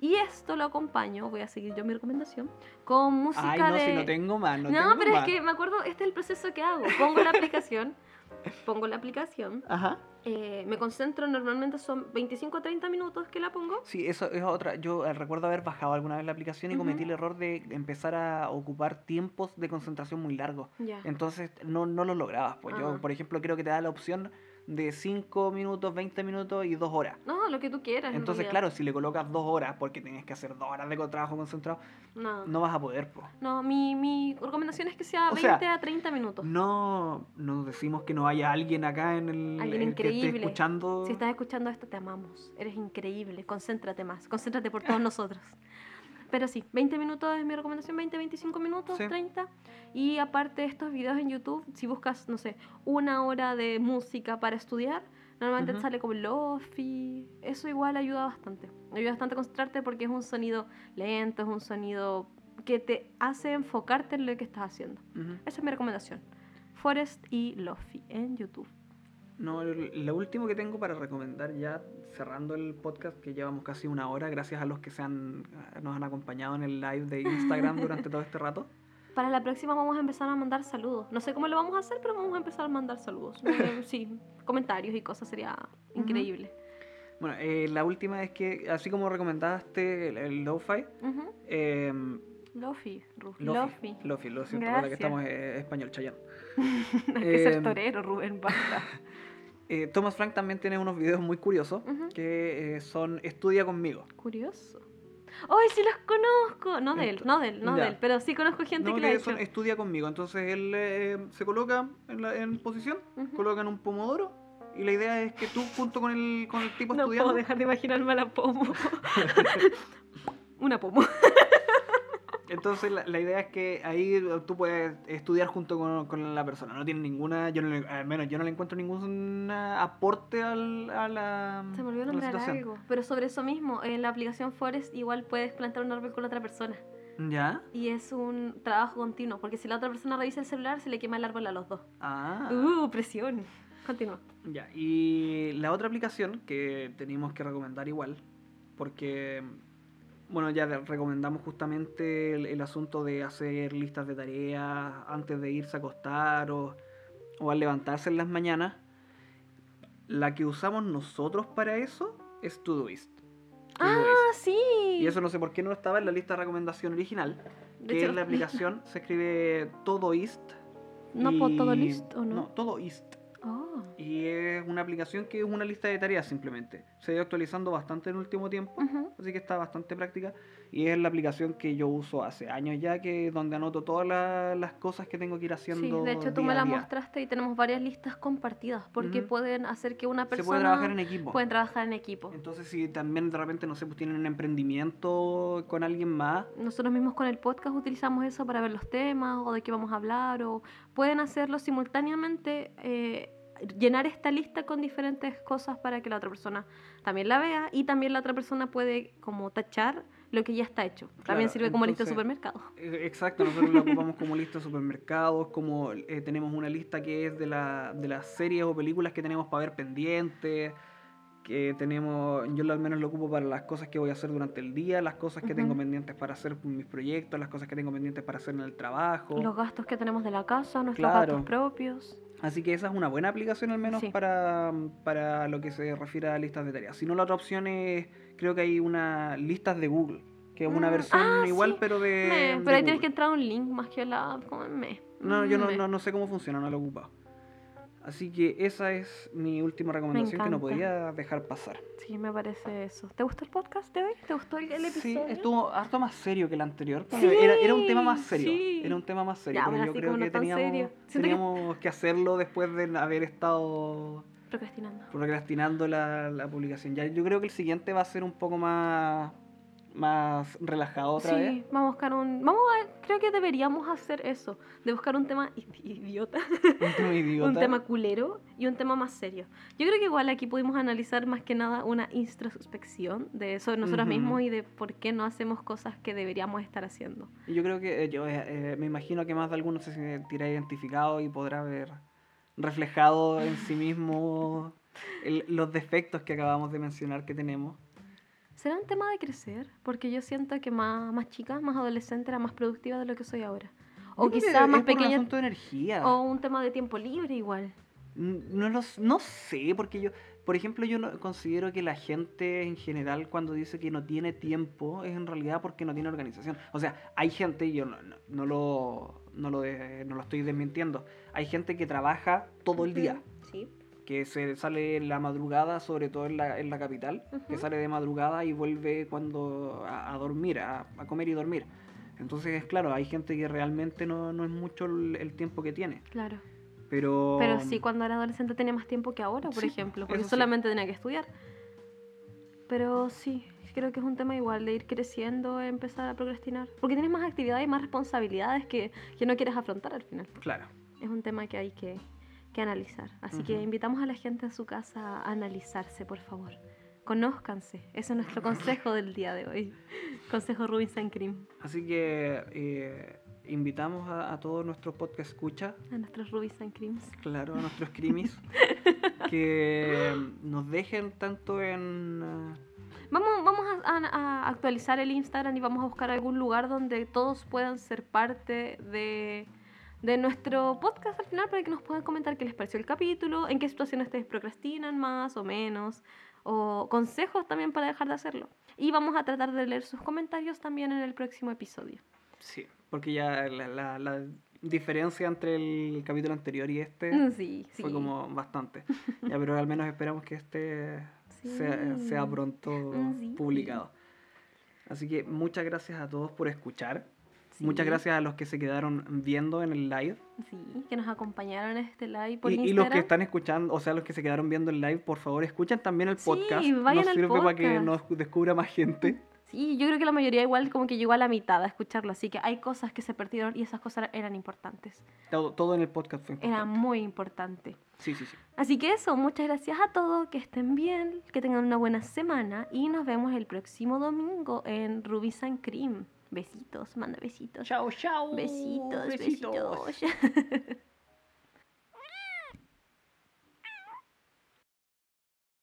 Y esto lo acompaño, voy a seguir yo mi recomendación, con música Ay, no, de... si no tengo más, no, No, tengo pero más. es que me acuerdo, este es el proceso que hago. Pongo la aplicación, (laughs) pongo la aplicación, Ajá. eh, me concentro, normalmente son 25 a 30 minutos que la pongo. Sí, eso es otra. Yo eh, recuerdo haber bajado alguna vez la aplicación y cometí Ujú. el error de empezar a ocupar tiempos de concentración muy largos. Ya. Entonces no, no lo lograbas. Pues Ah. yo, por ejemplo, creo que te da la opción de 5 minutos, 20 minutos y 2 horas. No, lo que tú quieras. en Entonces, claro, si le colocas 2 horas porque tienes que hacer 2 horas de trabajo concentrado, No, no. no vas a poder. Pues. mi, mi recomendación es que sea O 20 sea, a 30 minutos. No, no decimos que no haya alguien acá en el, Alguien el que esté increíble. escuchando. Si estás escuchando esto, te amamos. Eres increíble. Concéntrate más. Concéntrate por todos (laughs) nosotros. Pero sí, 20 minutos es mi recomendación, 20, 25 minutos, Sí. 30. Y aparte de estos videos en YouTube, si buscas, no sé, una hora de música para estudiar, normalmente te Ujú. sale como lofi. Eso igual ayuda bastante. Ayuda bastante a concentrarte porque es un sonido lento, es un sonido que te hace enfocarte en lo que estás haciendo. Ujú. Esa es mi recomendación. Forest y Lofi en YouTube. No, lo último que tengo para recomendar ya cerrando el podcast que llevamos casi una hora gracias a los que se han, nos han acompañado en el live de Instagram (laughs) durante todo este rato. Para la próxima vamos a empezar a mandar saludos. No sé cómo lo vamos a hacer, pero vamos a empezar a mandar saludos. (laughs) Eh, sí, comentarios y cosas sería increíble. Bueno, eh, la última es que así como recomendaste el, el lo-fi, Ujú. eh, Lofi, Ru- Lofi, Lofi. Lo siento, que estamos eh, español, Chayán. (laughs) Hay que ser Em, torero, Rubén, basta. Eh, Thomas Frank también tiene unos videos muy curiosos que eh, son Estudia conmigo. Curioso. ¡Ay, sí los conozco! No de él, no de él, no ya. de él, pero sí conozco gente No, que lo ha hecho. Estudia conmigo. Entonces él eh, se coloca en, la, en posición, Ujú. coloca en un pomodoro y la idea es que tú junto con el, con el tipo No estudiando... puedo dejar de imaginarme a la pomo. (laughs) (laughs) Una pomo. Entonces la, la idea es que ahí tú puedes estudiar junto con, con la persona. No tiene ninguna, yo no le- al menos yo no le encuentro ningún aporte al, a la, Se me olvidó nombrar algo. Pero sobre eso mismo, en la aplicación Forest igual puedes plantar un árbol con la otra persona. ¿Ya? Y es un trabajo continuo, porque si la otra persona revisa el celular, se le quema el árbol a los dos. Ah. Uh, presión. Continúa. Ya, y la otra aplicación que tenemos que recomendar igual, porque, bueno, ya recomendamos justamente el, el asunto de hacer listas de tareas antes de irse a acostar o, o al levantarse en las mañanas. La que usamos nosotros para eso es Todoist. Ah, Todoist. sí. Y eso no sé por qué no estaba en la lista de recomendación original, De que hecho, es la (laughs) aplicación, se escribe Todoist. ¿No por todo y- listo o no? No, Todoist. Y es una aplicación que es una lista de tareas simplemente. Se ha ido actualizando bastante en el último tiempo, Ujú. así que está bastante práctica. Y es la aplicación que yo uso hace años ya, que donde anoto todas la- las cosas que tengo que ir Sí, haciendo. de hecho tú me la mostraste y tenemos varias listas compartidas porque Ujú. pueden hacer que una Se persona puede trabajar en equipo. pueden trabajar en equipo. Entonces, si también de repente, no sé, pues tienen un emprendimiento con alguien más, Nosotros mismos con el podcast utilizamos eso para ver los temas o de qué vamos a hablar o pueden hacerlo simultáneamente, eh, llenar esta lista con diferentes cosas para que la otra persona también la vea y también la otra persona puede como tachar lo que ya está hecho. También Claro, sirve como lista de entonces- supermercado. Eh, Exacto, nosotros lo ocupamos como lista de supermercados, como eh, tenemos una lista que es de, la, de las series o películas que tenemos para ver pendientes, que tenemos, yo al menos lo ocupo para las cosas que voy a hacer durante el día, las cosas que tengo Ujú. pendientes para hacer mis proyectos, las cosas que tengo pendientes para hacer en el trabajo. Los gastos que tenemos de la casa, nuestros Claro. gastos propios. Así que esa es una buena aplicación al menos Sí. para, para lo que se refiere a listas de tareas. Si no, la otra opción es, creo que hay una listas de Google, que es una Mm, versión ah, igual sí. pero de... Me, de pero ahí tienes que entrar a un link más que la app, como me. No, yo no, me. no, no sé cómo funciona, no lo he ocupado. Así que esa es mi última recomendación que no podía dejar pasar. Sí, me parece eso. ¿Te gustó el podcast de hoy? ¿Te gustó el, el Sí, episodio? estuvo harto más serio que el anterior. Sí, era, era un tema más serio. sí. Era un tema más serio. Ya, pero yo creo que no teníamos. Siento que- teníamos que... hacerlo después de haber estado Procrastinando. procrastinando la, la publicación. Ya, yo creo que el siguiente va a ser un poco más, más relajado otra sí, vez. vamos a buscar un... Vamos a... Creo que deberíamos hacer eso. De buscar un tema idiota. Un tema (laughs) idiota. un tema culero y un tema más serio. Yo creo que igual aquí pudimos analizar más que nada una introspección de sobre nosotros Ujú. mismos y de por qué no hacemos cosas que deberíamos estar haciendo. Yo creo que eh, yo eh, eh, me imagino que más de alguno se sentirá identificado y podrá ver reflejado en sí mismo el- los defectos que acabamos de mencionar que tenemos. ¿Será un tema de crecer? Porque yo siento que más, más chica, más adolescente, era más productiva de lo que soy ahora. O Yo quizá más un pequeña. asunto de energía. O un tema de tiempo libre igual. No, lo s- no sé, porque yo, por ejemplo, yo no, considero que la gente en general cuando dice que no tiene tiempo es en realidad porque no tiene organización. O sea, hay gente, y yo no, no- no lo, no, lo de- no lo estoy desmintiendo, hay gente que trabaja todo el día, Sí. Que se sale en la madrugada, sobre todo en la, en la capital, que sale de madrugada y vuelve cuando a, a dormir, a, a comer y dormir. Entonces, claro, hay gente que realmente no, no es mucho el, el tiempo que tiene. Claro. Pero, Pero sí, cuando era adolescente tenía más tiempo que ahora, por Sí, ejemplo, porque eso sí. solamente tenía que estudiar. Pero sí, creo que es un tema igual de ir creciendo, empezar a procrastinar. Porque tienes más actividades y más responsabilidades que, que no quieres afrontar al final. Claro. Es un tema que hay que, que analizar. Así que invitamos a la gente a su casa a analizarse, por favor. Conózcanse. Ese es nuestro (laughs) consejo del día de hoy. Consejo Rubinstein Cream. Así que eh, invitamos a, a todos nuestros podcast escucha, A nuestros Rubinstein Creams. claro, a nuestros crimis, (laughs) que nos dejen tanto en... eh, Vamos, vamos a, a- a actualizar el Instagram y vamos a buscar algún lugar donde todos puedan ser parte de, de nuestro podcast al final para que nos puedan comentar qué les pareció el capítulo, en qué situaciones ustedes procrastinan más o menos, o consejos también para dejar de hacerlo. Y vamos a tratar de leer sus comentarios también en el próximo episodio. sí, porque ya la, la- la diferencia entre el capítulo anterior y este Mm, Sí, sí. fue como bastante. (laughs) Ya, pero al menos esperamos que este sea, Sí. sea pronto Mm, sí. publicado. Así que muchas gracias a todos por escuchar. Sí. Muchas gracias a los que se quedaron viendo en el live. Sí, que nos acompañaron en este live por Y, y Instagram. los que están escuchando, o sea, los que se quedaron viendo el live, por favor, escuchen también el Sí, podcast. vayan nos al sirve para que podcast. nos descubra más gente. (laughs) Sí, yo creo que la mayoría igual como que llegó a la mitad a escucharlo, así que hay cosas que se perdieron y esas cosas eran importantes. Todo, todo en el podcast fue Era importante. muy importante. Sí, sí, sí. Así que eso, muchas gracias a todos, que estén bien, que tengan una buena semana y nos vemos el próximo domingo en Ruby San Cream. Besitos, manda besitos. Chao, chao. Besitos, Besitos. besitos. (laughs)